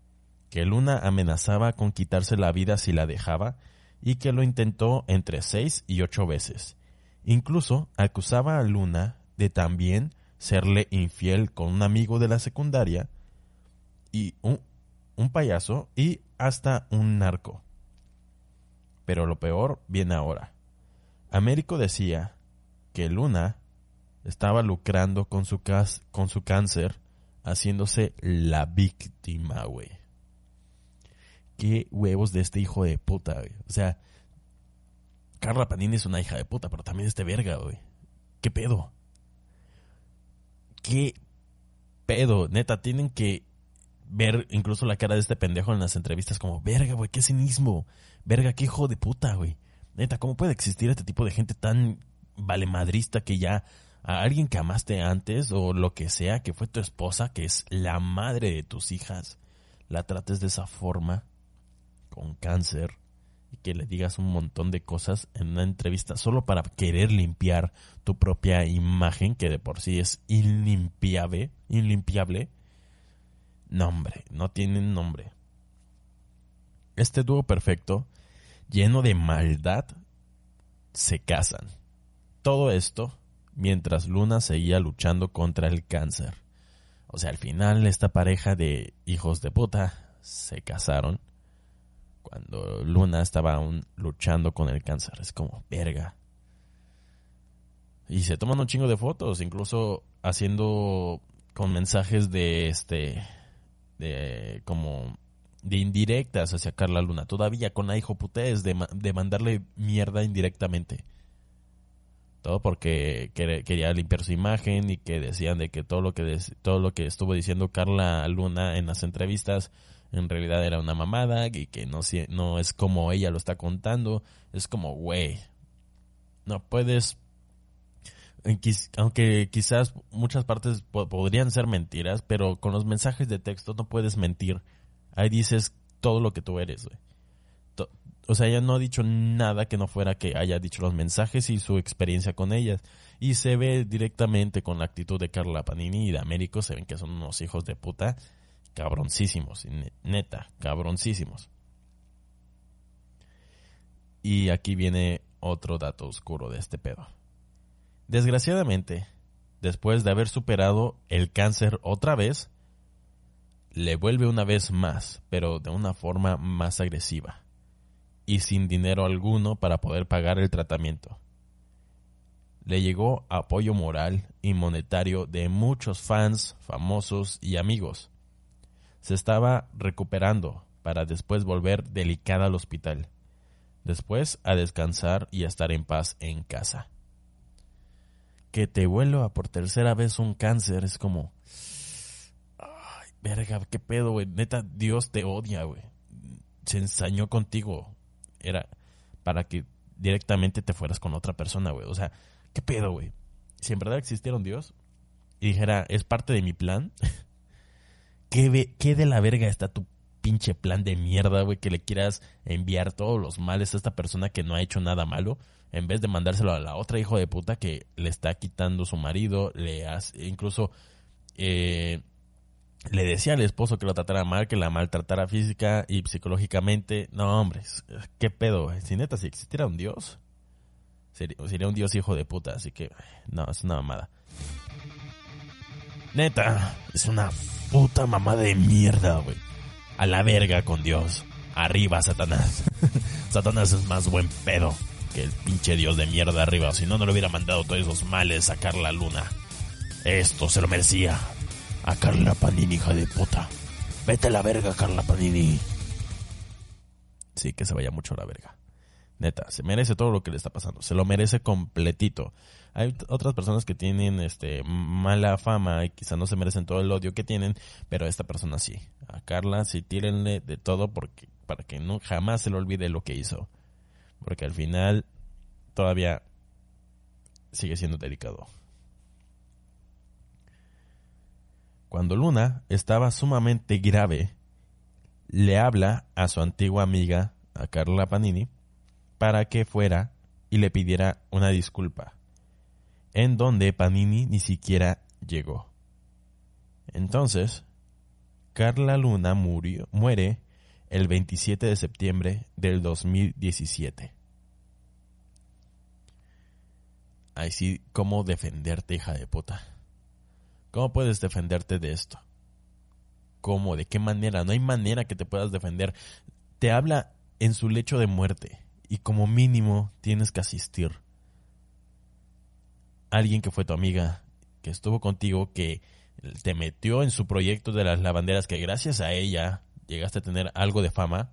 que Luna amenazaba con quitarse la vida si la dejaba y que lo intentó entre seis y ocho veces. Incluso acusaba a Luna de también serle infiel con un amigo de la secundaria y un, payaso y hasta un narco. Pero lo peor viene ahora. Américo decía que Luna estaba lucrando con su, con su cáncer, haciéndose la víctima, güey. Qué huevos de este hijo de puta, güey. O sea, Carla Panini es una hija de puta, pero también este verga, güey. ¿Qué pedo? ¿Qué pedo? Neta, tienen que ver incluso la cara de este pendejo en las entrevistas como, verga, güey, qué cinismo, verga, qué hijo de puta, güey. Neta, ¿cómo puede existir este tipo de gente tan valemadrista que ya a alguien que amaste antes o lo que sea, que fue tu esposa, que es la madre de tus hijas, la trates de esa forma, con cáncer, y que le digas un montón de cosas en una entrevista solo para querer limpiar tu propia imagen, que de por sí es inlimpiable, inlimpiable nombre, no tienen nombre. Este dúo perfecto, lleno de maldad, se casan. Todo esto mientras Luna seguía luchando contra el cáncer. O sea, al final esta pareja de hijos de puta se casaron cuando Luna estaba aún luchando con el cáncer. Es como, verga. Y se toman un chingo de fotos, incluso haciendo con mensajes de este, de como de indirectas hacia Carla Luna, todavía con la hijo putés de, de mandarle mierda indirectamente. Todo porque quería limpiar su imagen y que decían de que todo lo que todo lo que estuvo diciendo Carla Luna en las entrevistas en realidad era una mamada y que no, no es como ella lo está contando. Es como, güey, no puedes... Aunque quizás muchas partes podrían ser mentiras, pero con los mensajes de texto no puedes mentir. Ahí dices todo lo que tú eres, güey. O sea, ella no ha dicho nada que no fuera que haya dicho los mensajes y su experiencia con ellas. Y se ve directamente con la actitud de Carla Panini y de Américo, se ven que son unos hijos de puta cabroncísimos, neta, cabroncísimos. Y aquí viene otro dato oscuro de este pedo. Desgraciadamente, después de haber superado el cáncer otra vez, le vuelve una vez más, pero de una forma más agresiva y sin dinero alguno para poder pagar el tratamiento. Le llegó apoyo moral y monetario de muchos fans, famosos y amigos, se estaba recuperando para después volver delicada al hospital. Después a descansar y a estar en paz en casa. Que te vuelva por tercera vez un cáncer es como... Ay, verga, qué pedo, güey. Neta, Dios te odia, güey. Se ensañó contigo. Era para que directamente te fueras con otra persona, güey. O sea, qué pedo, güey. Si en verdad existiera un Dios y dijera, es parte de mi plan, ¿Qué, de la verga está tu pinche plan de mierda, güey, que le quieras enviar todos los males a esta persona que no ha hecho nada malo, en vez de mandárselo a la otra hijo de puta que le está quitando su marido, le hace, incluso eh, le decía al esposo que lo tratara mal, que la maltratara física y psicológicamente. No, hombre, qué pedo. Si neta, si existiera un dios, sería, un dios hijo de puta, así que, no, es una mamada. Neta, es una puta mamá de mierda, güey. A la verga con Dios. Arriba, Satanás. Satanás es más buen pedo que el pinche Dios de mierda arriba. Si no, no le hubiera mandado todos esos males a Carla Luna. Esto se lo merecía. A Carla Panini, hija de puta. Vete a la verga, Carla Panini. Sí, que se vaya mucho a la verga. Neta, se merece todo lo que le está pasando. Se lo merece completito. Hay otras personas que tienen este mala fama y quizá no se merecen todo el odio que tienen, pero esta persona sí. A Carla sí tírenle de todo porque para que no jamás se le olvide lo que hizo. Porque al final todavía sigue siendo delicado. Cuando Luna estaba sumamente grave, le habla a su antigua amiga, a Carla Panini, para que fuera y le pidiera una disculpa en donde Panini ni siquiera llegó. Entonces, Carla Luna murió, muere el 27 de septiembre del 2017. Ahí sí, ¿cómo defenderte, hija de puta? ¿Cómo puedes defenderte de esto? ¿Cómo? ¿De qué manera? No hay manera que te puedas defender. Te habla en su lecho de muerte y como mínimo tienes que asistir alguien que fue tu amiga, que estuvo contigo, que te metió en su proyecto de las lavanderas, que gracias a ella llegaste a tener algo de fama,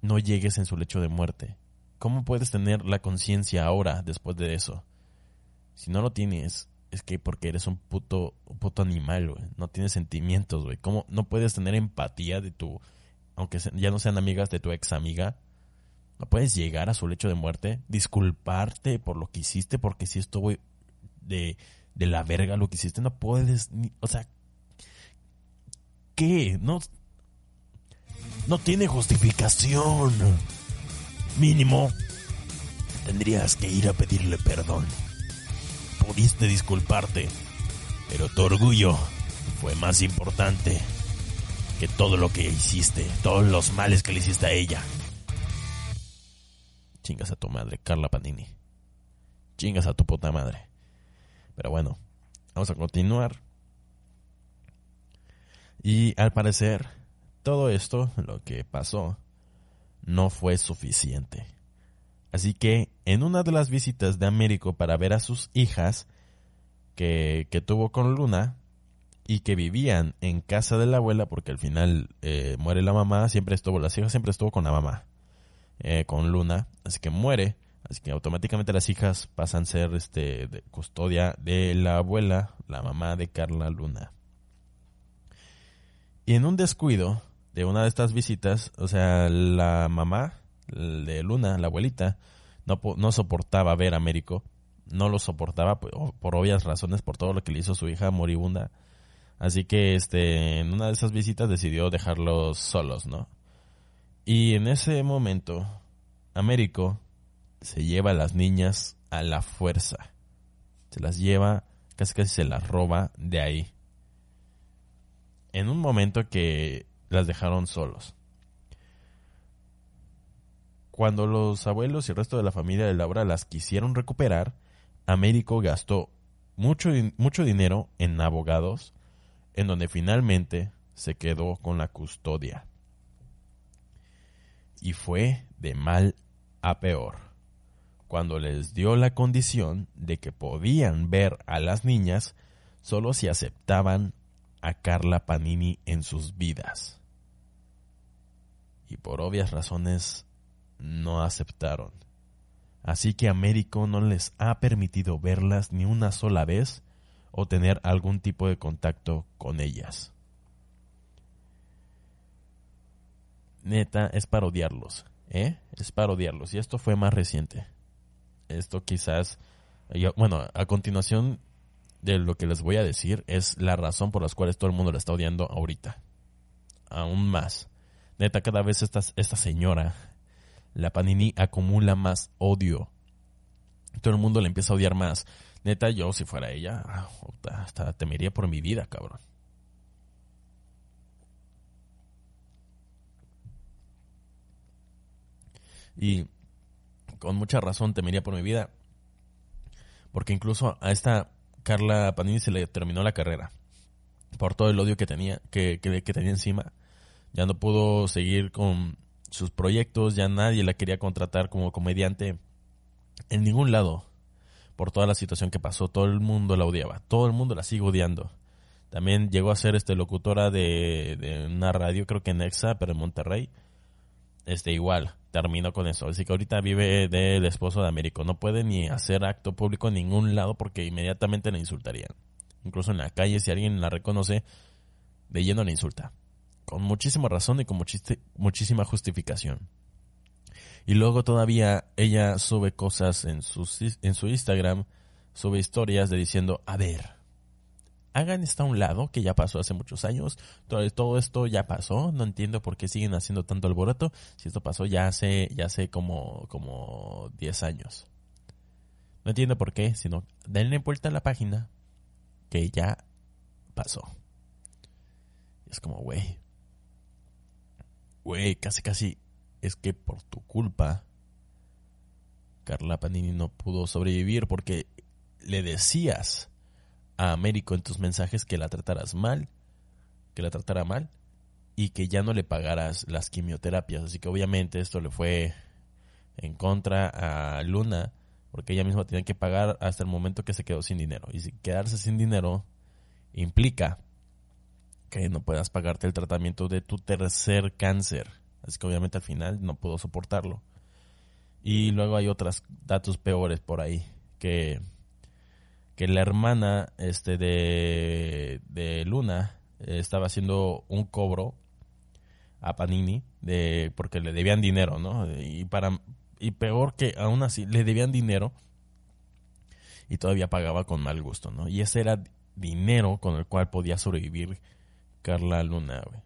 no llegues en su lecho de muerte. ¿Cómo puedes tener la conciencia ahora después de eso? Si no lo tienes, es que porque eres un puto, puto animal, güey. No tienes sentimientos, güey. ¿Cómo no puedes tener empatía de tu, aunque ya no sean amigas de tu ex amiga? No puedes llegar a su lecho de muerte, disculparte por lo que hiciste, porque si esto, güey, de, de la verga lo que hiciste, no puedes, ni, o sea, ¿qué? No, no tiene justificación. Mínimo, tendrías que ir a pedirle perdón. Pudiste disculparte, pero tu orgullo fue más importante que todo lo que hiciste, todos los males que le hiciste a ella. Chingas a tu madre, Carla Panini. Chingas a tu puta madre. Pero bueno, vamos a continuar. Y al parecer, todo esto, lo que pasó, no fue suficiente. Así que en una de las visitas de Américo para ver a sus hijas que, que tuvo con Luna y que vivían en casa de la abuela porque al final eh, muere la mamá, siempre estuvo, las hijas siempre estuvo con la mamá, eh, con Luna, así que muere, así que automáticamente las hijas pasan a ser este, de custodia de la abuela, la mamá de Carla Luna. Y en un descuido de una de estas visitas, o sea, la mamá de Luna, la abuelita, no, no soportaba ver a Américo, no lo soportaba por, por, obvias razones, por todo lo que le hizo su hija moribunda. Así que este, en una de esas visitas decidió dejarlos solos, ¿no? Y en ese momento, Américo se lleva a las niñas a la fuerza. Se las lleva, casi casi se las roba de ahí. En un momento que las dejaron solos. Cuando los abuelos y el resto de la familia de Laura las quisieron recuperar, Américo gastó mucho, mucho dinero en abogados, en donde finalmente se quedó con la custodia. Y fue de mal a peor, cuando les dio la condición de que podían ver a las niñas solo si aceptaban a Carla Panini en sus vidas. Y por obvias razones no aceptaron. Así que Américo no les ha permitido verlas ni una sola vez o tener algún tipo de contacto con ellas. Neta, es parodiarlos, ¿eh? Es parodiarlos. Y esto fue más reciente. Esto quizás, bueno, a continuación de lo que les voy a decir es la razón por la cual todo el mundo la está odiando ahorita. Aún más. Neta, cada vez esta, esta señora, la Panini, acumula más odio. Todo el mundo le empieza a odiar más. Neta, yo si fuera ella, hasta temería por mi vida, cabrón. Y con mucha razón temería por mi vida. Porque incluso a esta Carla Panini se le terminó la carrera. Por todo el odio que tenía, que, que, que tenía encima ya no pudo seguir con sus proyectos, ya nadie la quería contratar como comediante en ningún lado por toda la situación que pasó, todo el mundo la odiaba, todo el mundo la sigue odiando. También llegó a ser este locutora de, una radio, creo que en Exa, pero en Monterrey. Este igual, terminó con eso. Así que ahorita vive del esposo de Américo. No puede ni hacer acto público en ningún lado porque inmediatamente la insultarían. Incluso en la calle, si alguien la reconoce, de lleno la insulta con muchísima razón y con muchísima justificación. Y luego todavía ella sube cosas en su, en su Instagram, sube historias de diciendo, a ver, hagan esto a un lado, que ya pasó hace muchos años, todo, esto ya pasó, no entiendo por qué siguen haciendo tanto alboroto, si esto pasó ya hace, ya hace como, como 10 años. No entiendo por qué, sino denle vuelta a la página que ya pasó. Es como, güey, güey, casi casi es que por tu culpa Carla Panini no pudo sobrevivir porque le decías a Américo en tus mensajes que la trataras mal, que la tratara mal y que ya no le pagaras las quimioterapias. Así que obviamente esto le fue en contra a Luna porque ella misma tenía que pagar hasta el momento que se quedó sin dinero. Y si quedarse sin dinero implica que no puedas pagarte el tratamiento de tu tercer cáncer. Así que obviamente al final no puedo soportarlo. Y luego hay otros datos peores por ahí. Que, que la hermana este, de, de Luna estaba haciendo un cobro a Panini de, porque le debían dinero, ¿no? Y, para, y peor que aún así, le debían dinero y todavía pagaba con mal gusto, ¿no? Y ese era dinero con el cual podía sobrevivir Carla Luna, güey.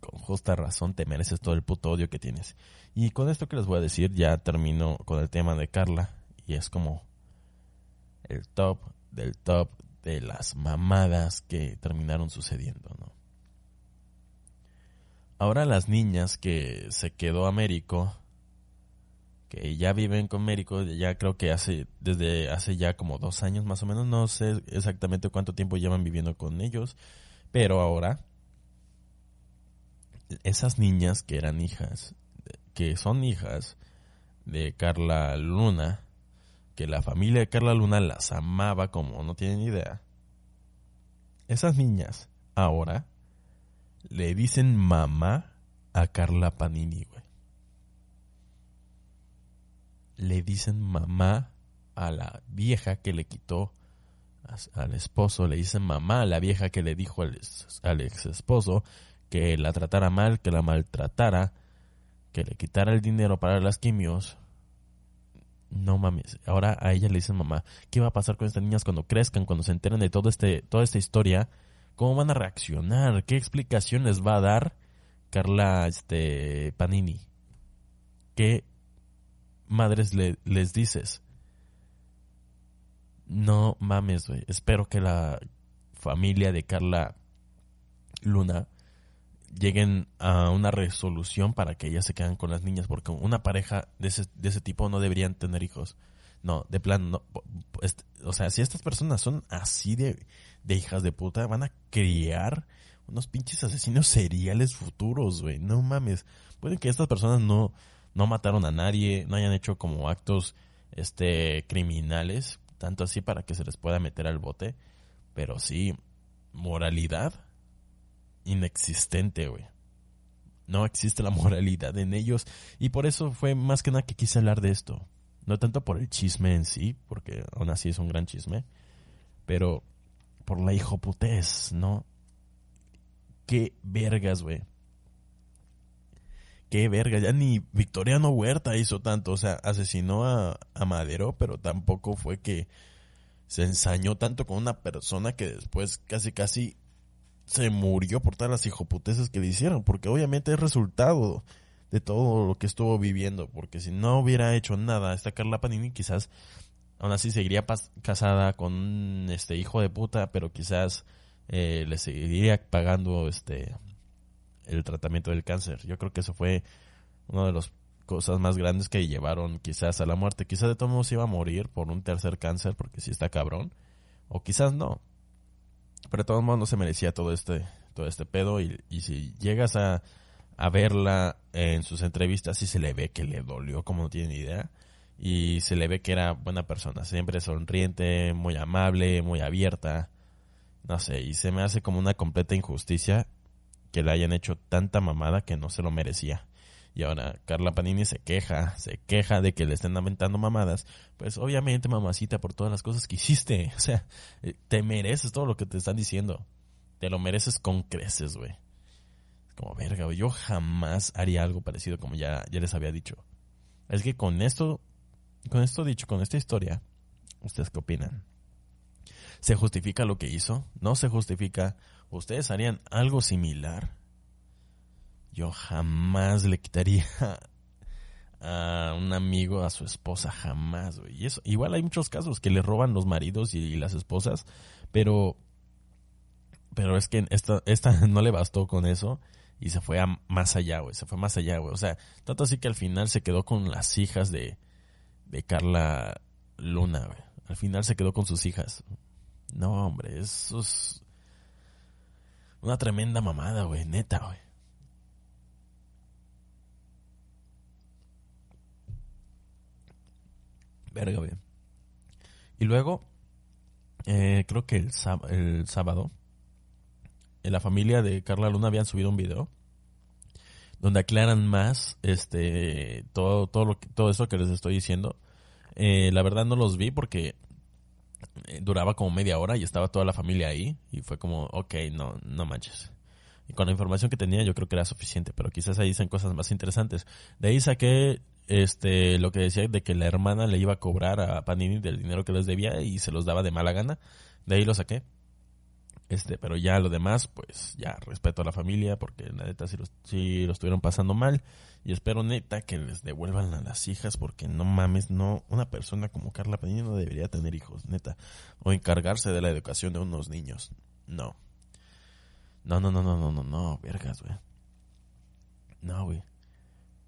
Con justa razón te mereces todo el puto odio que tienes. Y con esto que les voy a decir, ya termino con el tema de Carla. Y es como el top del top de las mamadas que terminaron sucediendo, ¿no? Ahora las niñas que se quedó Américo, que ya viven con Américo, ya creo que hace, desde hace ya como dos años más o menos, no sé exactamente cuánto tiempo llevan viviendo con ellos, Pero ahora, esas niñas que eran hijas, que son hijas de Carla Luna, que la familia de Carla Luna las amaba como no tienen idea. Esas niñas ahora le dicen mamá a Carla Panini, güey. Le dicen mamá a la vieja que le quitó al esposo, le dicen mamá la vieja que le dijo al, al ex esposo que la tratara mal, que la maltratara, que le quitara el dinero para las quimios. No mames, ahora a ella le dicen mamá, ¿qué va a pasar con estas niñas cuando crezcan, cuando se enteren de todo este, toda esta historia? ¿Cómo van a reaccionar? ¿Qué explicación les va a dar Carla este, Panini? ¿Qué madres le, les dices? No mames, güey. Espero que la familia de Carla Luna lleguen a una resolución para que ellas se queden con las niñas, porque una pareja de ese, de ese tipo no deberían tener hijos. No, de plan, no. O sea, si estas personas son así de, de hijas de puta, van a criar unos pinches asesinos seriales futuros, güey. No mames. Pueden que estas personas no, no mataron a nadie, no hayan hecho como actos este criminales, tanto así para que se les pueda meter al bote, pero sí moralidad inexistente, güey. No existe la moralidad en ellos y por eso fue más que nada que quise hablar de esto. No tanto por el chisme en sí, porque aún así es un gran chisme, pero por la hijoputez, ¿no? Qué vergas, güey. Qué vergas. Ya ni Victoriano Huerta hizo tanto. O sea, asesinó a, a Madero, pero tampoco fue que se ensañó tanto con una persona que después casi casi se murió por todas las hijoputeces que le hicieron, porque obviamente es resultado de todo lo que estuvo viviendo, porque si no hubiera hecho nada esta Carla Panini quizás aún así seguiría casada con este hijo de puta, pero quizás eh, le seguiría pagando este el tratamiento del cáncer. Yo creo que eso fue una de las cosas más grandes que llevaron quizás a la muerte. Quizás de todos modos iba a morir por un tercer cáncer, porque si está cabrón, o quizás no. Pero de todos modos no se merecía todo este, todo este pedo. Y, y si llegas a, a verla en sus entrevistas, sí se le ve que le dolió, como no tienen idea. Y se le ve que era buena persona, siempre sonriente, muy amable, muy abierta. No sé, y se me hace como una completa injusticia que le hayan hecho tanta mamada que no se lo merecía. Y ahora Carla Panini se queja, se queja de que le estén lamentando mamadas. Pues obviamente, mamacita, por todas las cosas que hiciste. O sea, eh, te mereces todo lo que te están diciendo. Te lo mereces con creces, güey. Como verga, güey. Yo jamás haría algo parecido como ya, ya les había dicho. Es que con esto, con esto dicho, con esta historia, ¿ustedes qué opinan? ¿Se justifica lo que hizo? ¿No se justifica? ¿Ustedes harían algo similar? Yo jamás le quitaría a un amigo a su esposa, jamás, güey. Y eso, igual hay muchos casos que le roban los maridos y, las esposas, pero, pero es que esta, esta no le bastó con eso y se fue a más allá, güey. Se fue más allá, güey. O sea, tanto así que al final se quedó con las hijas de, de Carla Luna, güey. Al final se quedó con sus hijas. No, hombre, eso es una tremenda mamada, güey, neta, güey. Verga, bien. Y luego, eh, creo que el, el sábado, en la familia de Carla Luna habían subido un video donde aclaran más este todo todo lo todo eso que les estoy diciendo. Eh, la verdad no los vi porque duraba como media hora y estaba toda la familia ahí y fue como, ok, no, no manches. Y con la información que tenía yo creo que era suficiente, pero quizás ahí dicen cosas más interesantes. De ahí saqué este lo que decía de que la hermana le iba a cobrar a Panini del dinero que les debía y se los daba de mala gana. De ahí lo saqué. Este, pero ya lo demás, pues ya respeto a la familia porque la neta sí lo, lo estuvieron pasando mal y espero neta que les devuelvan a las hijas porque no mames, no, una persona como Carla Panini no debería tener hijos, neta, o encargarse de la educación de unos niños. No. No, no, no, no, no, no, no, vergas, güey. No, güey.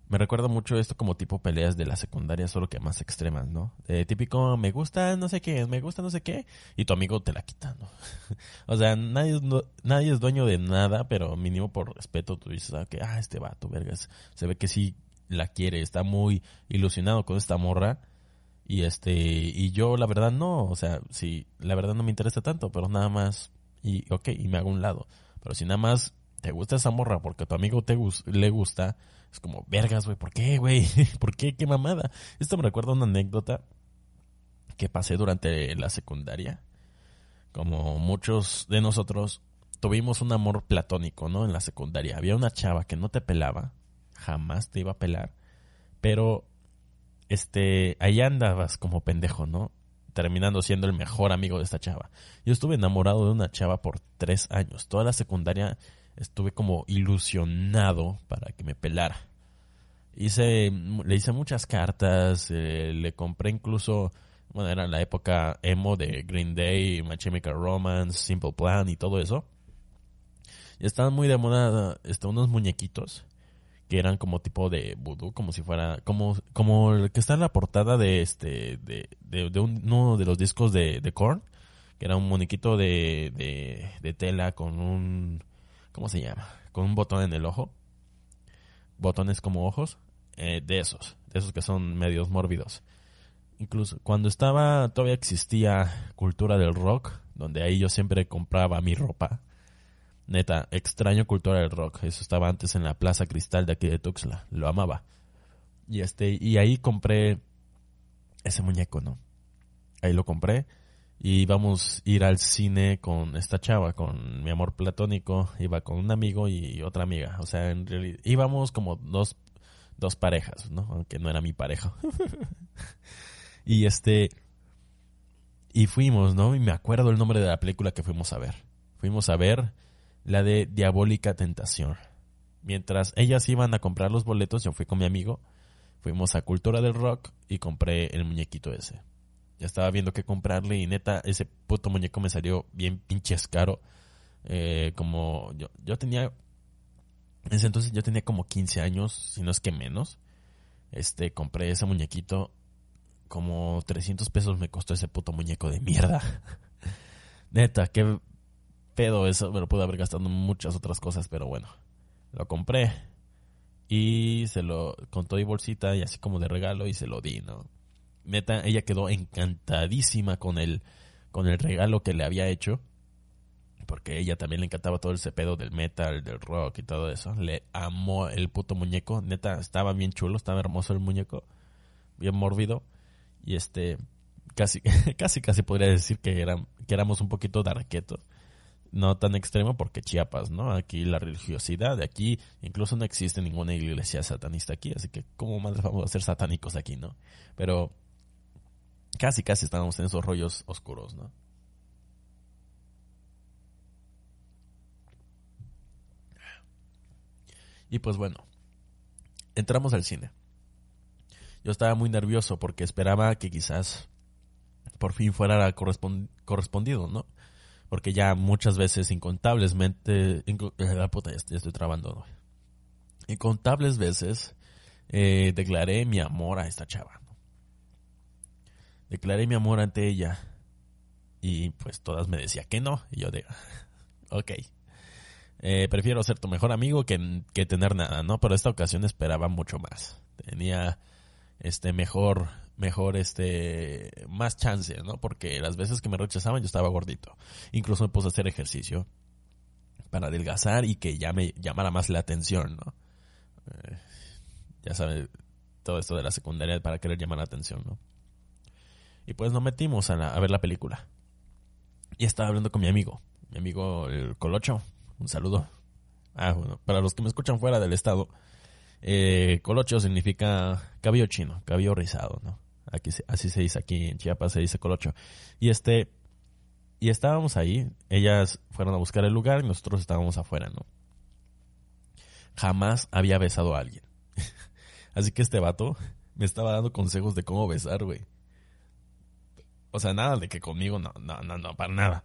Me recuerda mucho esto como tipo peleas de la secundaria, solo que más extremas, ¿no? típico, me gusta no sé qué, me gusta no sé qué, y tu amigo te la quita, ¿no? O sea, nadie, nadie es dueño de nada, pero mínimo por respeto tú dices, ah, que, ah, este vato, vergas, se ve que sí la quiere, está muy ilusionado con esta morra. Y este, y yo la verdad no, o sea, sí, la verdad no me interesa tanto, pero nada más, y ok, y me hago un lado. Pero si nada más te gusta esa morra porque a tu amigo te le gusta, es como, vergas, güey, ¿por qué, güey? ¿Por qué? ¿Qué mamada? Esto me recuerda una anécdota que pasé durante la secundaria. Como muchos de nosotros tuvimos un amor platónico, ¿no? En la secundaria. Había una chava que no te pelaba, jamás te iba a pelar, pero este, ahí andabas como pendejo, ¿no? Terminando siendo el mejor amigo de esta chava. Yo estuve enamorado de una chava por tres años. Toda la secundaria estuve como ilusionado para que me pelara. Hice, le hice muchas cartas, eh, le compré incluso, bueno, era la época emo de Green Day, My Chemical Romance, Simple Plan y todo eso. Y estaban muy de moda este, unos muñequitos que eran como tipo de voodoo, como si fuera, como, como el que está en la portada de este, de, de, uno de los discos de, de Korn, que era un muñequito de, de, de tela con un, ¿cómo se llama? Con un botón en el ojo. Botones como ojos. Eh, de esos. De esos que son medios mórbidos. Incluso cuando estaba, todavía existía cultura del rock, donde ahí yo siempre compraba mi ropa. Neta, extraño cultura del rock. Eso estaba antes en la Plaza Cristal de aquí de Tuxtla. Lo amaba. Y este, y ahí compré ese muñeco, ¿no? Ahí lo compré y vamos a ir al cine con esta chava, con mi amor platónico, iba con un amigo y otra amiga, o sea, en realidad íbamos como dos, dos parejas, ¿no? Aunque no era mi pareja. y este, y fuimos, ¿no? Y me acuerdo el nombre de la película que fuimos a ver. Fuimos a ver la de Diabólica Tentación. Mientras ellas iban a comprar los boletos, yo fui con mi amigo, fuimos a Cultura del Rock y compré el muñequito ese. Ya estaba viendo qué comprarle y neta, ese puto muñeco me salió bien pinches caro. Eh, como yo, yo tenía, en ese entonces yo tenía como 15 años, si no es que menos. Este, compré ese muñequito. Como 300 pesos me costó ese puto muñeco de mierda. neta, qué pedo eso. Me lo pude haber gastado en muchas otras cosas, pero bueno. Lo compré. Y se lo contó y bolsita y así como de regalo y se lo di, ¿no? Neta, ella quedó encantadísima con el, con el regalo que le había hecho. Porque ella también le encantaba todo ese pedo del metal, del rock y todo eso. Le amó el puto muñeco. Neta, estaba bien chulo, estaba hermoso el muñeco. Bien mórbido. Y este, casi, casi, casi podría decir que, eran, que éramos un poquito darquetos. No tan extremo porque Chiapas, ¿no? Aquí la religiosidad de aquí, incluso no existe ninguna iglesia satanista aquí, así que ¿cómo más vamos a ser satánicos aquí, no? Pero casi, casi estábamos en esos rollos oscuros, ¿no? Y pues bueno, entramos al cine. Yo estaba muy nervioso porque esperaba que quizás por fin fuera correspondido, ¿no? Porque ya muchas veces, incontablesmente, eh, la puta, ya, estoy trabando. Incontables veces eh, declaré mi amor a esta chava declaré mi amor ante ella. Y pues todas me decían que no. Y yo de, ok. Eh, prefiero ser tu mejor amigo que, que, tener nada, ¿no? Pero esta ocasión esperaba mucho más. Tenía este mejor, mejor, este, más chance, ¿no? Porque las veces que me rechazaban yo estaba gordito. Incluso me puse a hacer ejercicio para adelgazar y que ya me llamara más la atención, ¿no? Eh, ya sabes, todo esto de la secundaria para querer llamar la atención, ¿no? Y pues nos metimos a, ver la película. Y estaba hablando con mi amigo, mi amigo el Colocho. Un saludo. Ah, bueno, para los que me escuchan fuera del estado, eh, Colocho significa cabello chino, cabello rizado, ¿no? Aquí así se dice aquí en Chiapas se dice Colocho. Y este y estábamos ahí, ellas fueron a buscar el lugar y nosotros estábamos afuera, ¿no? Jamás había besado a alguien. así que este vato me estaba dando consejos de cómo besar, güey. O sea, nada de que conmigo, no, no, no, no, para nada.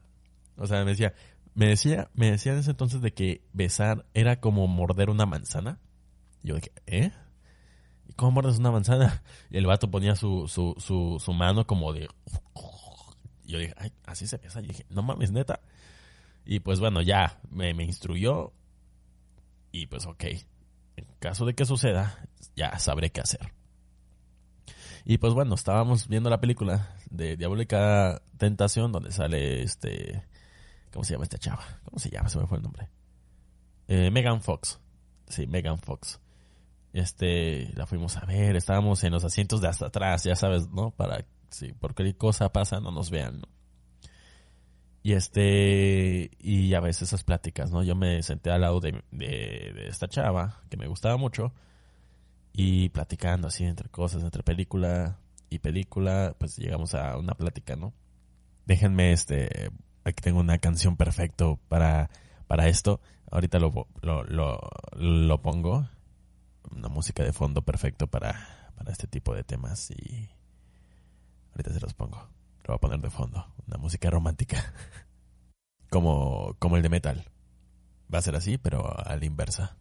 O sea, me decía, me decía, me decía en ese entonces de que besar era como morder una manzana. Y yo dije, ¿eh? ¿Y cómo mordes una manzana? Y el vato ponía su, su, su, su mano como de... Y yo dije, ay, así se besa. Y dije, no mames, neta. Y pues bueno, ya me, me instruyó. Y pues ok, en caso de que suceda, ya sabré qué hacer. Y pues bueno, estábamos viendo la película de Diabólica Tentación, donde sale este. ¿Cómo se llama esta chava? ¿Cómo se llama? Se me fue el nombre. Eh, Megan Fox. Sí, Megan Fox. Este, la fuimos a ver, estábamos en los asientos de hasta atrás, ya sabes, ¿no? Para, si por cualquier cosa pasa, no nos vean, ¿no? Y este, y a veces esas pláticas, ¿no? Yo me senté al lado de, de, esta chava, que me gustaba mucho, y platicando así entre cosas, entre película y película, pues llegamos a una plática, ¿no? Déjenme, este, aquí tengo una canción perfecto para, para esto. Ahorita lo, lo, lo, lo pongo. Una música de fondo perfecto para, para este tipo de temas y ahorita se los pongo voy a poner de fondo. Una música romántica. como, como el de metal. Va a ser así, pero a la inversa.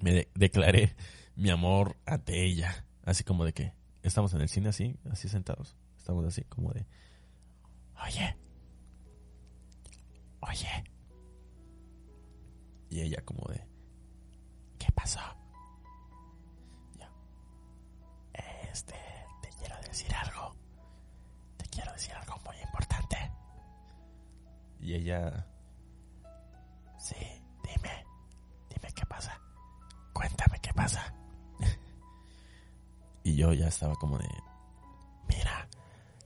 Me declaré mi amor ante ella. Así como de que estamos en el cine así, así sentados. Estamos así como de... Oye. Oye. Y ella como de... ¿Qué pasó? Yo. Este, te quiero decir algo quiero decir algo muy importante. Y ella... Sí, dime, dime qué pasa. Cuéntame qué pasa. Y yo ya estaba como de... Mira,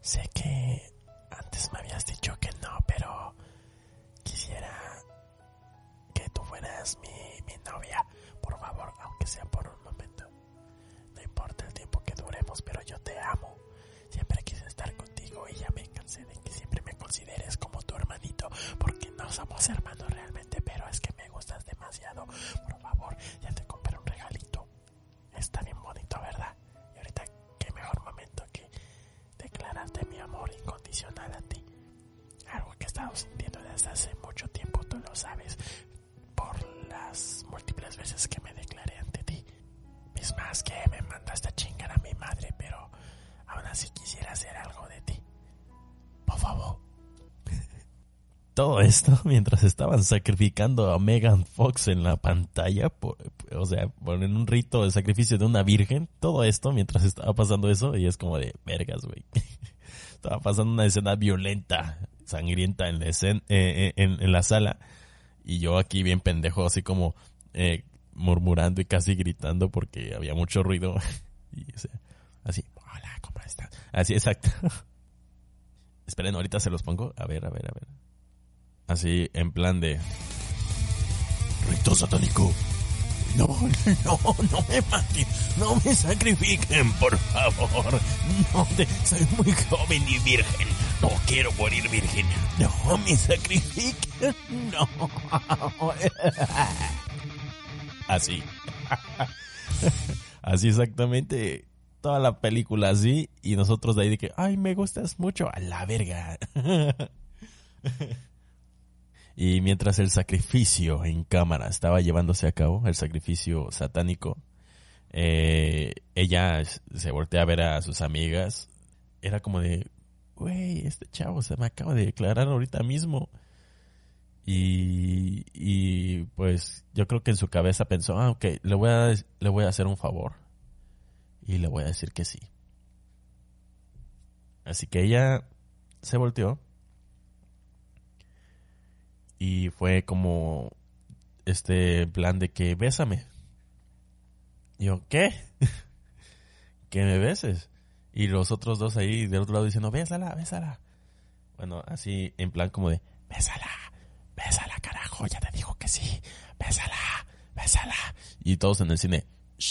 sé que antes me habías dicho que no, pero quisiera que tú fueras mi, mi novia. Por favor, aunque sea por un momento. No importa el tiempo que duremos, pero yo te amo. Siempre quise estar contigo y ya me cansé de que siempre me consideres como tu hermanito, porque no somos hermanos realmente, Estado sintiendo desde hace mucho tiempo, tú lo sabes, por las múltiples veces que me declaré ante ti. Mismas que me mandaste a chingar a mi madre, pero Aún así quisiera hacer algo de ti. Por favor. Todo esto mientras estaban sacrificando a Megan Fox en la pantalla, o sea, en un rito de sacrificio de una virgen. Todo esto mientras estaba pasando eso y es como de vergas, güey. Estaba pasando una escena violenta, sangrienta en la, escena, eh, eh, en, la sala y yo aquí bien pendejo, así como eh, murmurando y casi gritando porque había mucho ruido. y, o sea, así, Así, exacto. Esperen, ahorita se los pongo. A ver, a ver, a ver. Así, en plan de... Rito satánico. No, no, no me maten, no me sacrifiquen, por favor. No, soy muy joven y virgen. No quiero morir virgen. No me sacrifiquen, no. Así. Así exactamente toda la película así y nosotros de ahí de que, ay, me gustas mucho, a la verga. y mientras el sacrificio en cámara estaba llevándose a cabo, el sacrificio satánico, eh, ella se voltea a ver a sus amigas. Era como de, güey, este chavo se me acaba de declarar ahorita mismo. Y, y pues yo creo que en su cabeza pensó, ah, ok, le voy a, le voy a hacer un favor y le voy a decir que sí. Así que ella se volteó y fue como este plan de que bésame. Y yo, ¿qué? que me beses. Y los otros dos ahí del otro lado diciendo, bésala, bésala. Bueno, así en plan como de, bésala, bésala, carajo, ya te digo que sí, bésala, bésala. Y todos en el cine,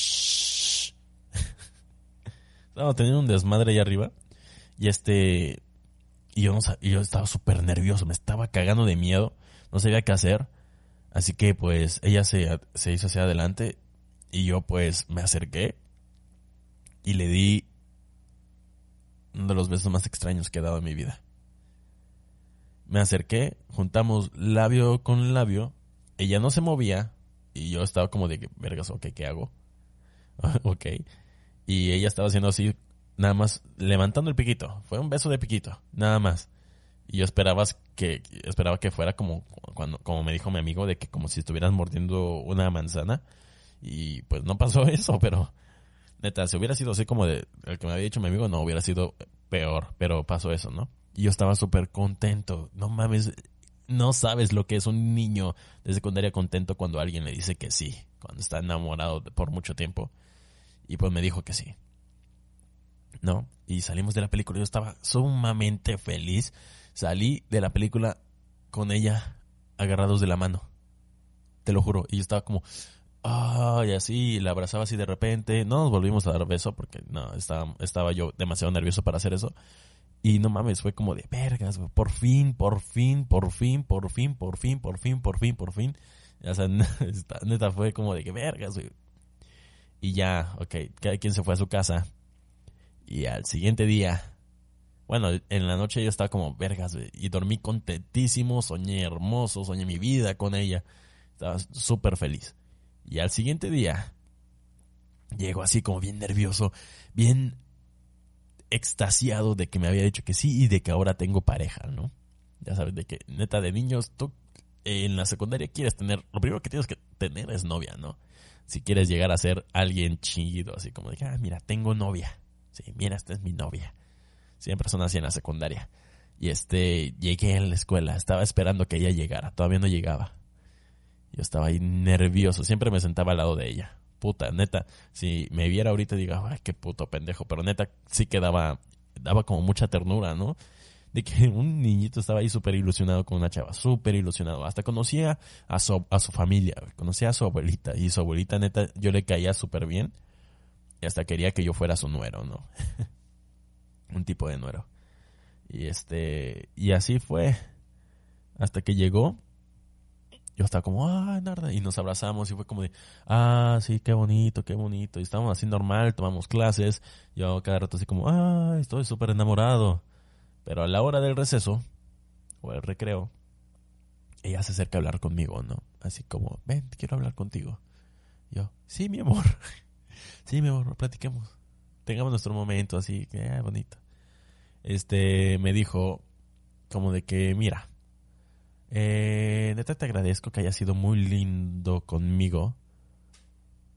estaba teniendo un desmadre ahí arriba. Y este. Y yo, no, yo estaba súper nervioso, me estaba cagando de miedo. No sabía qué hacer. Así que pues ella se, se hizo hacia adelante. Y yo pues me acerqué. Y le di uno de los besos más extraños que he dado en mi vida. Me acerqué, juntamos labio con labio. Ella no se movía. Y yo estaba como de, vergas, ok, ¿qué hago? ok. Y ella estaba haciendo así, nada más levantando el piquito. Fue un beso de piquito, nada más. Y yo esperaba que, esperaba que fuera como, cuando, como me dijo mi amigo, de que como si estuvieras mordiendo una manzana. Y pues no pasó eso, pero neta, si hubiera sido así como el que me había dicho mi amigo, no hubiera sido peor, pero pasó eso, ¿no? Y yo estaba súper contento. No mames, no sabes lo que es un niño de secundaria contento cuando alguien le dice que sí, cuando está enamorado por mucho tiempo. Y pues me dijo que sí. ¿No? Y salimos de la película. Yo estaba sumamente feliz. Salí de la película con ella agarrados de la mano. Te lo juro. Y yo estaba como, ah, y así, la abrazaba así de repente. No nos volvimos a dar beso porque no, estaba, estaba yo demasiado nervioso para hacer eso. Y no mames, fue como de vergas. Por fin, por fin, por fin, por fin, por fin, por fin, por fin, por fin. O sea, neta fue como de que vergas. Y ya, ok, cada quien se fue a su casa. Y al siguiente día, bueno, en la noche yo estaba como vergas. Y dormí contentísimo, soñé hermoso, soñé mi vida con ella. Estaba súper feliz. Y al siguiente día, llego así como bien nervioso, bien extasiado de que me había dicho que sí y de que ahora tengo pareja, ¿no? Ya sabes, de que neta de niños, tú en la secundaria quieres tener, lo primero que tienes que tener es novia, ¿no? Si quieres llegar a ser alguien chido, así como de que, ah, mira, tengo novia. Sí, mira, esta es mi novia. Siempre son así en la secundaria. Y este, llegué a la escuela, estaba esperando que ella llegara, todavía no llegaba. Yo estaba ahí nervioso, siempre me sentaba al lado de ella puta, neta, si me viera ahorita diga, ay, qué puto pendejo, pero neta sí que daba, daba como mucha ternura, ¿no? De que un niñito estaba ahí súper ilusionado con una chava, súper ilusionado. Hasta conocía a su, a su familia, conocía a su abuelita, y su abuelita, neta, yo le caía súper bien, y hasta quería que yo fuera su nuero, ¿no? un tipo de nuero. Y este, y así fue, hasta que llegó, estaba como, ah, nada, y nos abrazamos y fue como de, ah, sí, qué bonito, qué bonito. Y estábamos así normal, tomamos clases, yo cada rato así como, ah, estoy súper enamorado. Pero a la hora del receso, o el recreo, ella se acerca a hablar conmigo, ¿no? Así como, ven, quiero hablar contigo. Yo, sí, mi amor, sí, mi amor, platiquemos. Tengamos nuestro momento así, que ah, bonito. Este, me dijo, como de que, mira, eh, neta te agradezco que haya sido muy lindo conmigo.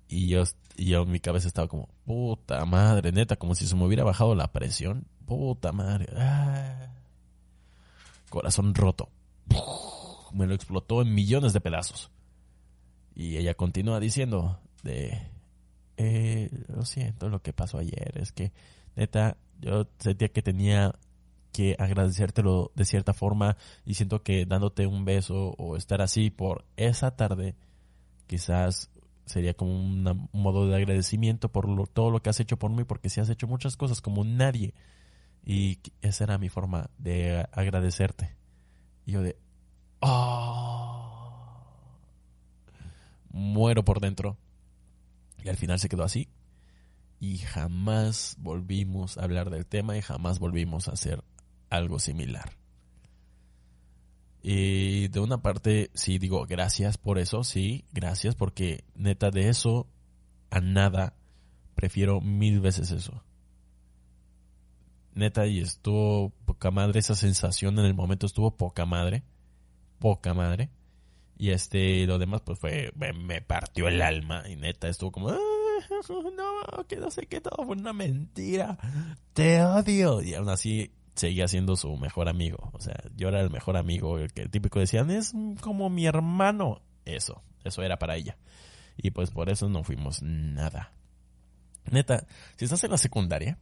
Y yo, y yo en mi cabeza estaba como, puta madre, neta, como si se me hubiera bajado la presión. Puta madre. Ah. Corazón roto. Me lo explotó en millones de pedazos. Y ella continúa diciendo de, eh, lo siento, lo que pasó ayer es que, neta, yo sentía que tenía que agradecértelo de cierta forma y siento que dándote un beso o estar así por esa tarde quizás sería como un modo de agradecimiento por todo lo que has hecho por mí porque si has hecho muchas cosas como nadie. Y esa era mi forma de agradecerte. Y yo de oh, muero por dentro y al final se quedó así. Y jamás volvimos a hablar del tema y jamás volvimos a hacer algo similar. Y de una parte, sí digo, gracias por eso, sí, gracias, porque neta de eso a nada, prefiero mil veces eso. Neta, y estuvo poca madre, esa sensación en el momento estuvo poca madre, poca madre. Y este, lo demás, pues fue, me, partió el alma, y neta, estuvo como, ah, no, que no sé qué, todo fue una mentira, te odio. Y aún así, seguía siendo su mejor amigo. O sea, yo era el mejor amigo, el que típico decían, es como mi hermano. Eso, eso era para ella. Y pues por eso no fuimos nada. Neta, si estás en la secundaria,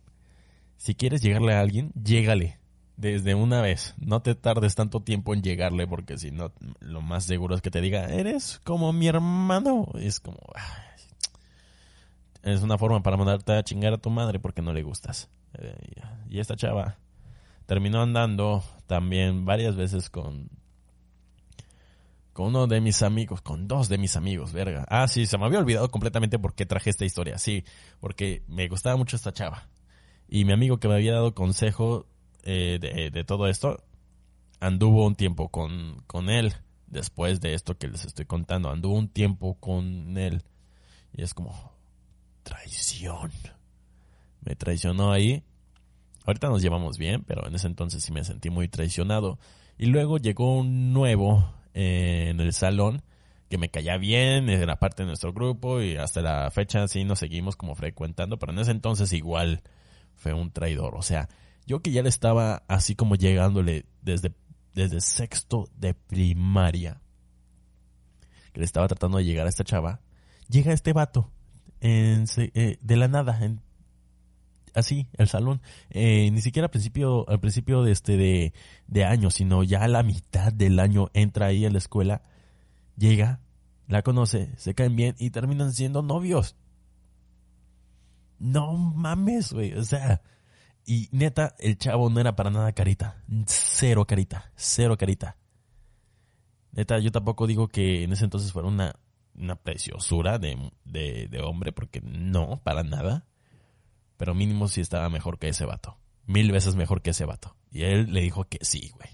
si quieres llegarle a alguien, llégale. Desde una vez. No te tardes tanto tiempo en llegarle porque si no, lo más seguro es que te diga, eres como mi hermano. Es como... es una forma para mandarte a chingar a tu madre porque no le gustas. Eh, y esta chava terminó andando también varias veces con con uno de mis amigos, con dos de mis amigos, verga. Ah, sí, se me había olvidado completamente por qué traje esta historia. Sí, porque me gustaba mucho esta chava. Y mi amigo que me había dado consejo eh, de, todo esto, anduvo un tiempo con, con él. Después de esto que les estoy contando, anduvo un tiempo con él. Y es como, traición. Me traicionó ahí Ahorita nos llevamos bien, pero en ese entonces sí me sentí muy traicionado. Y luego llegó un nuevo eh, en el salón que me caía bien, era parte de nuestro grupo y hasta la fecha sí nos seguimos como frecuentando, pero en ese entonces igual fue un traidor. O sea, yo que ya le estaba así como llegándole desde, desde sexto de primaria, que le estaba tratando de llegar a esta chava, llega este vato en, eh, de la nada, en así el salón. Eh, ni siquiera al principio al principio de este de, de año sino ya a la mitad del año entra ahí a la escuela llega la conoce se caen bien y terminan siendo novios. No mames güey o sea y neta el chavo no era para nada carita cero carita cero carita. Neta yo tampoco digo que en ese entonces fuera una una preciosura de, de, de hombre porque no para nada pero mínimo sí estaba mejor que ese vato. Mil veces mejor que ese vato. Y él le dijo que sí, güey.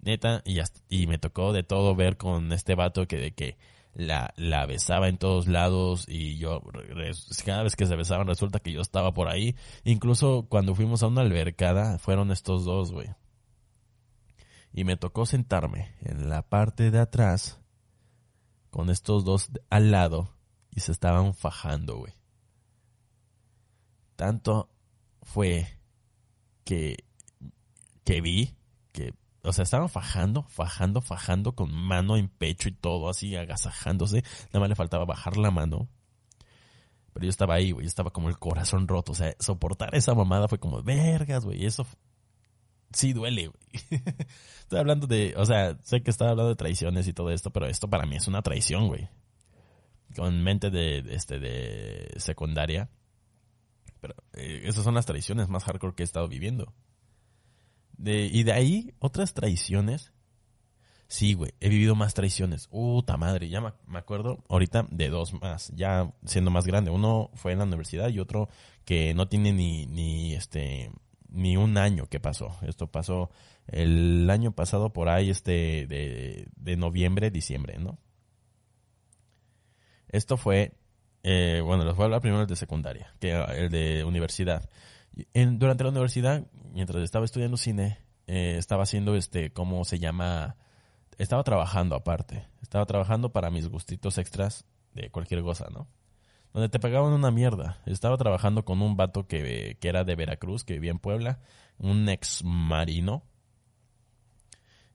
Neta, y, y me tocó de todo ver con este vato que de que la, la besaba en todos lados y yo cada vez que se besaban resulta que yo estaba por ahí. Incluso cuando fuimos a una albercada fueron estos dos, güey. Y me tocó sentarme en la parte de atrás con estos dos al lado y se estaban fajando, güey. Tanto fue que, que vi que, o sea, estaban fajando, fajando, fajando con mano en pecho y todo, así agasajándose. Nada más le faltaba bajar la mano. Pero yo estaba ahí, güey, yo estaba como el corazón roto. O sea, soportar esa mamada fue como, vergas, güey, eso sí duele, güey. Estoy hablando de, o sea, sé que estaba hablando de traiciones y todo esto, pero esto para mí es una traición, güey. Con mente de, este, de secundaria pero eh, esas son las traiciones más hardcore que he estado viviendo. De, y de ahí, otras traiciones. Sí, güey, he vivido más traiciones. Puta madre, ya me, acuerdo ahorita de dos más, ya siendo más grande. Uno fue en la universidad y otro que no tiene ni, ni este, ni un año que pasó. Esto pasó el año pasado por ahí, este, de, de noviembre, diciembre, ¿no? Esto fue eh, bueno, les voy a hablar primero el de secundaria, que el de universidad. Durante la universidad, mientras estaba estudiando cine, eh, estaba haciendo este, ¿cómo se llama? Estaba trabajando aparte. Estaba trabajando para mis gustitos extras de cualquier cosa, ¿no? Donde te pagaban una mierda. Estaba trabajando con un vato que, que era de Veracruz, que vivía en Puebla, un ex marino.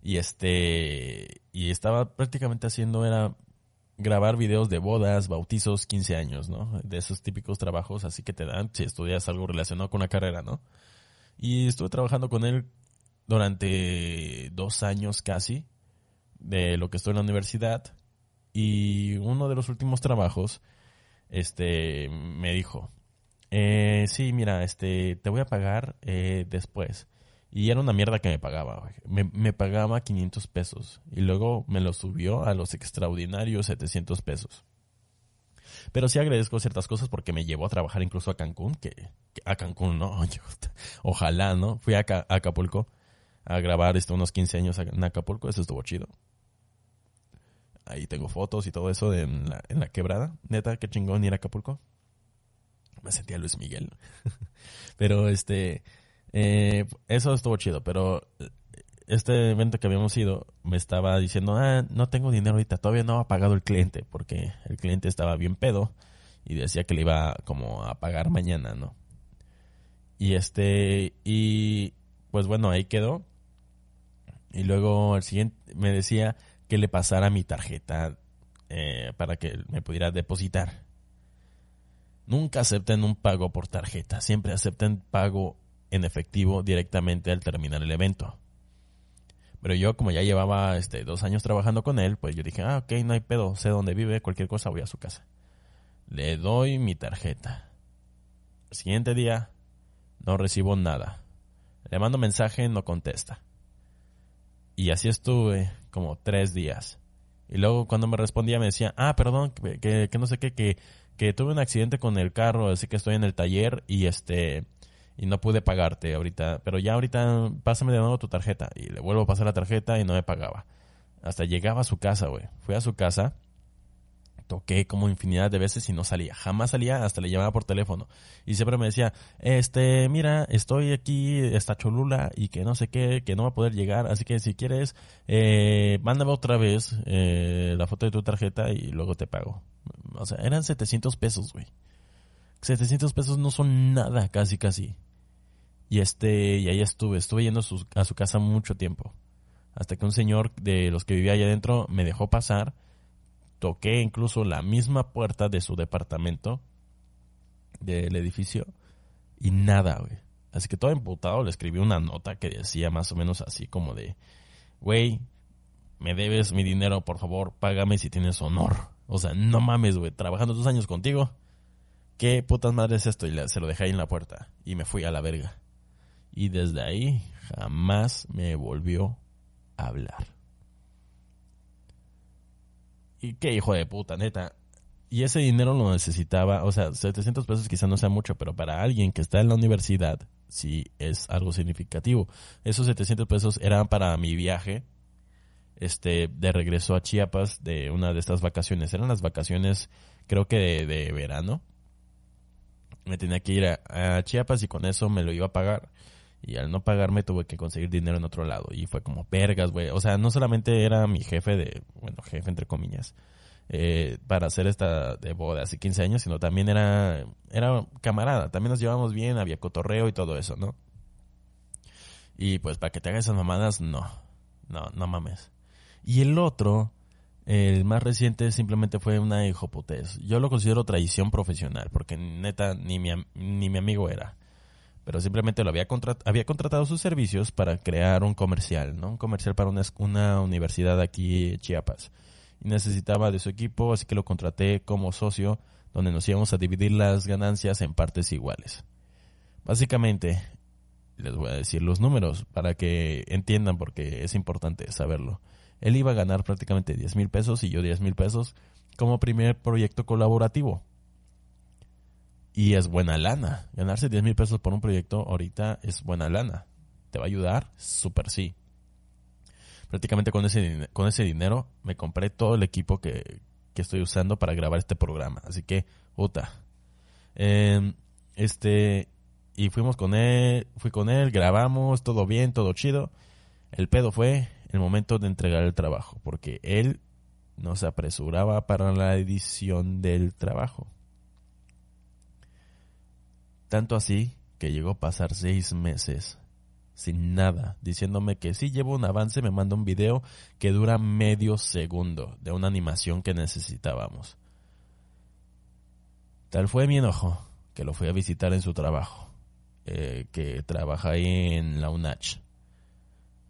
Y este, y estaba prácticamente haciendo, era grabar videos de bodas, bautizos, 15 años, ¿no? De esos típicos trabajos así que te dan si estudias algo relacionado con la carrera, ¿no? Y estuve trabajando con él durante dos años casi de lo que estoy en la universidad y uno de los últimos trabajos este me dijo eh, sí mira este te voy a pagar eh, después y era una mierda que me pagaba, me, me, pagaba 500 pesos. Y luego me lo subió a los extraordinarios 700 pesos. Pero sí agradezco ciertas cosas porque me llevó a trabajar incluso a Cancún, que, a Cancún, no, ojalá, ¿no? Fui a, Acapulco a grabar este, unos 15 años en Acapulco, eso estuvo chido. Ahí tengo fotos y todo eso en la, en la quebrada. Neta, qué chingón ir a Acapulco. Me sentía Luis Miguel. Pero este, eh, eso estuvo chido, pero este evento que habíamos ido me estaba diciendo, ah, no tengo dinero ahorita, todavía no ha pagado el cliente, porque el cliente estaba bien pedo y decía que le iba como a pagar mañana, ¿no? Y este, y pues bueno, ahí quedó. Y luego el siguiente me decía que le pasara mi tarjeta eh, para que me pudiera depositar. Nunca acepten un pago por tarjeta, siempre acepten pago en efectivo directamente al terminar el evento. Pero yo, como ya llevaba este, dos años trabajando con él, pues yo dije, ah, ok, no hay pedo, sé dónde vive, cualquier cosa voy a su casa. Le doy mi tarjeta. El siguiente día, no recibo nada. Le mando mensaje, no contesta. Y así estuve como tres días. Y luego cuando me respondía me decía, ah, perdón, que, no sé qué, que, que tuve un accidente con el carro, así que estoy en el taller y este y no pude pagarte ahorita, pero ya ahorita pásame de nuevo tu tarjeta. Y le vuelvo a pasar la tarjeta y no me pagaba. Hasta llegaba a su casa, güey. Fui a su casa, toqué como infinidad de veces y no salía. Jamás salía, hasta le llamaba por teléfono. Y siempre me decía, este, mira, estoy aquí, está Cholula y que no sé qué, que no va a poder llegar. Así que si quieres, eh, mándame otra vez eh, la foto de tu tarjeta y luego te pago. O sea, eran 700 pesos, güey. 700 pesos no son nada, casi, casi. Y este, y ahí estuve, estuve yendo a su, a su casa mucho tiempo. Hasta que un señor de los que vivía allá adentro me dejó pasar. Toqué incluso la misma puerta de su departamento, del edificio, y nada, güey. Así que todo emputado le escribí una nota que decía más o menos así como de, güey, me debes mi dinero, por favor, págame si tienes honor. O sea, no mames, güey, trabajando dos años contigo. ¿Qué putas madres es esto? Y se lo dejé ahí en la puerta. Y me fui a la verga. Y desde ahí jamás me volvió a hablar. Y qué hijo de puta, neta. Y ese dinero lo necesitaba, o sea, 700 pesos quizá no sea mucho, pero para alguien que está en la universidad, sí es algo significativo. Esos 700 pesos eran para mi viaje, este, de regreso a Chiapas de una de estas vacaciones. Eran las vacaciones, creo que de, verano. Me tenía que ir a Chiapas y con eso me lo iba a pagar. Y al no pagarme tuve que conseguir dinero en otro lado. Y fue como, vergas, güey. O sea, no solamente era mi jefe de, bueno, jefe entre comillas, eh, para hacer esta de boda hace 15 años, sino también era, era camarada. También nos llevamos bien, había cotorreo y todo eso, ¿no? Y pues para que te hagas esas mamadas, no. No, no mames. Y el otro, el más reciente, simplemente fue una hijoputez. Yo lo considero traición profesional, porque neta, ni mi, ni mi amigo era pero simplemente lo había, había contratado sus servicios para crear un comercial, ¿no? Un comercial para una, una universidad aquí en Chiapas. Y necesitaba de su equipo, así que lo contraté como socio, donde nos íbamos a dividir las ganancias en partes iguales. Básicamente, les voy a decir los números para que entiendan porque es importante saberlo. Él iba a ganar prácticamente 10 mil pesos y yo 10 mil pesos como primer proyecto colaborativo. Y es buena lana. Ganarse 10 mil pesos por un proyecto ahorita es buena lana. ¿Te va a ayudar? Súper sí. Prácticamente con ese, con ese dinero me compré todo el equipo que, estoy usando para grabar este programa. Así que, puta. Em, este, y fuimos con él, fui con él, grabamos, todo bien, todo chido. El pedo fue el momento de entregar el trabajo, porque él nos apresuraba para la edición del trabajo. Tanto así que llegó a pasar seis meses sin nada, diciéndome que si llevo un avance, me manda un video que dura medio segundo de una animación que necesitábamos. Tal fue mi enojo que lo fui a visitar en su trabajo, eh, que trabaja ahí en la UNACH,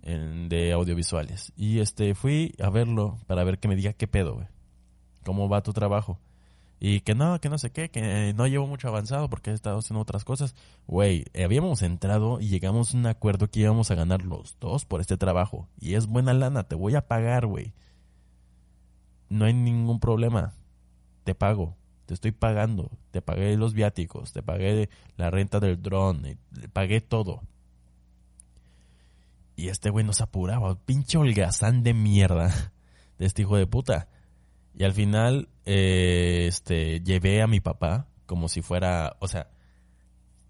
de audiovisuales. Y este fui a verlo para ver que me diga qué pedo, ¿Cómo va tu trabajo? Y que no, que no sé qué, que no llevo mucho avanzado porque he estado haciendo otras cosas. Güey, habíamos entrado y llegamos a un acuerdo que íbamos a ganar los dos por este trabajo. Y es buena lana, te voy a pagar, güey. No hay ningún problema. Te pago. Te estoy pagando. Te pagué los viáticos. Te pagué la renta del dron. Te pagué todo. Y este güey nos apuraba. Pinche holgazán de mierda. De este hijo de puta. Y al final, eh, este, llevé a mi papá como si fuera, o sea,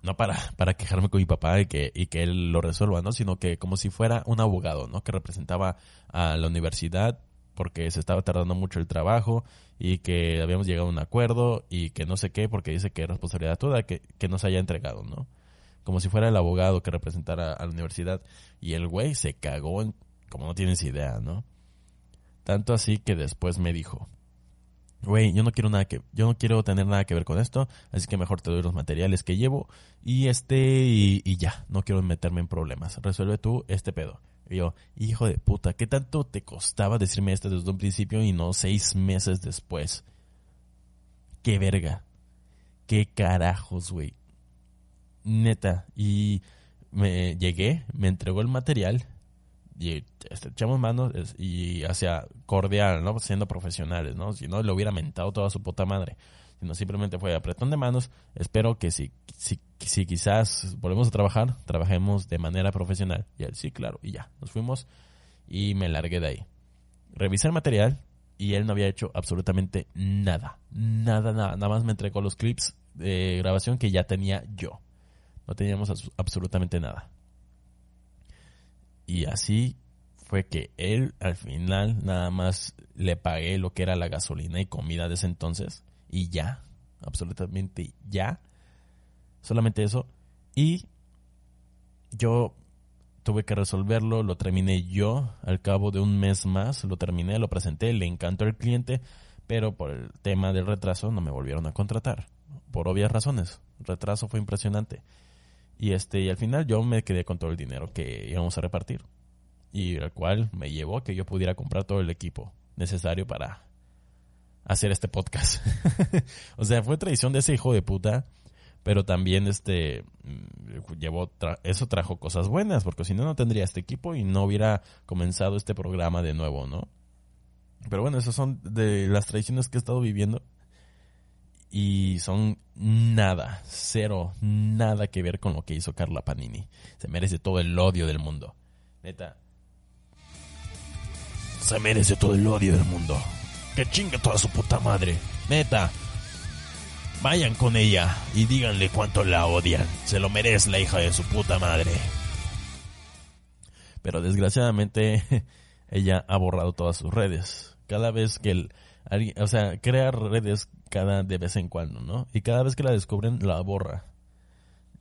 no para, para quejarme con mi papá y que, y que él lo resuelva, ¿no? Sino que como si fuera un abogado, ¿no? Que representaba a la universidad porque se estaba tardando mucho el trabajo y que habíamos llegado a un acuerdo y que no sé qué porque dice que es responsabilidad toda que, que nos haya entregado, ¿no? Como si fuera el abogado que representara a la universidad y el güey se cagó en, como no tienes idea, ¿no? Tanto así que después me dijo, güey, yo no quiero nada que, yo no quiero tener nada que ver con esto, así que mejor te doy los materiales que llevo y este, y, ya, no quiero meterme en problemas. Resuelve tú este pedo. Y yo, hijo de puta, ¿qué tanto te costaba decirme esto desde un principio y no seis meses después? Qué verga. Qué carajos, güey. Neta. Y me llegué, me entregó el material y echamos manos y hacia cordial, ¿no? Siendo profesionales, ¿no? Si no, le hubiera mentado toda su puta madre. Sino simplemente fue apretón de manos. Espero que si, si, si quizás volvemos a trabajar, trabajemos de manera profesional. Y él, sí, claro. Y ya, nos fuimos y me largué de ahí. Revisé el material y él no había hecho absolutamente nada. Nada, nada. Nada más me entregó los clips de grabación que ya tenía yo. No teníamos absolutamente nada. Y así fue que él al final nada más le pagué lo que era la gasolina y comida de ese entonces. Y ya, absolutamente ya. Solamente eso. Y yo tuve que resolverlo, lo terminé yo al cabo de un mes más, lo terminé, lo presenté, le encantó al cliente, pero por el tema del retraso no me volvieron a contratar, por obvias razones. El retraso fue impresionante. Y este, y al final yo me quedé con todo el dinero que íbamos a repartir. Y el cual me llevó a que yo pudiera comprar todo el equipo necesario para hacer este podcast. o sea, fue traición de ese hijo de puta pero también este mm, llevó eso trajo cosas buenas porque si no no tendría este equipo y no hubiera comenzado este programa de nuevo no pero bueno esas son de las tradiciones que he estado viviendo y son nada cero nada que ver con lo que hizo Carla Panini se merece todo el odio del mundo neta se merece todo el odio del mundo que chinga toda su puta madre neta Vayan con ella y díganle cuánto la odian. Se lo merece la hija de su puta madre. Pero desgraciadamente ella ha borrado todas sus redes. Cada vez que el, o sea, crea redes cada de vez en cuando, ¿no? Y cada vez que la descubren la borra.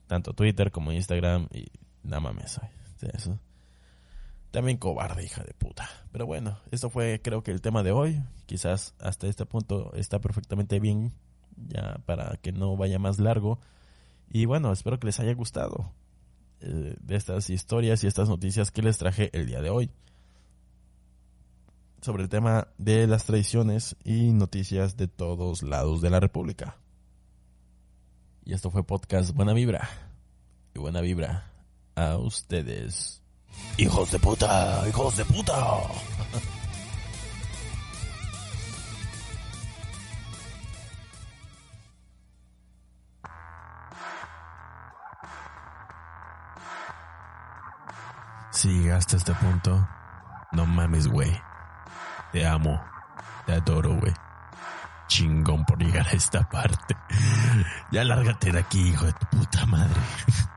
Tanto Twitter como Instagram y nada mames. También cobarde, hija de puta. Pero bueno, esto fue creo que el tema de hoy. Quizás hasta este punto está perfectamente bien ya para que no vaya más largo. Y bueno, espero que les haya gustado eh, de estas historias y estas noticias que les traje el día de hoy sobre el tema de las tradiciones y noticias de todos lados de la República. Y esto fue podcast Buena Vibra. Y buena vibra a ustedes. Hijos de puta, hijos de puta. Si llegaste a este punto, no mames, güey. Te amo. Te adoro, güey. Chingón por llegar a esta parte. Ya lárgate de aquí, hijo de tu puta madre.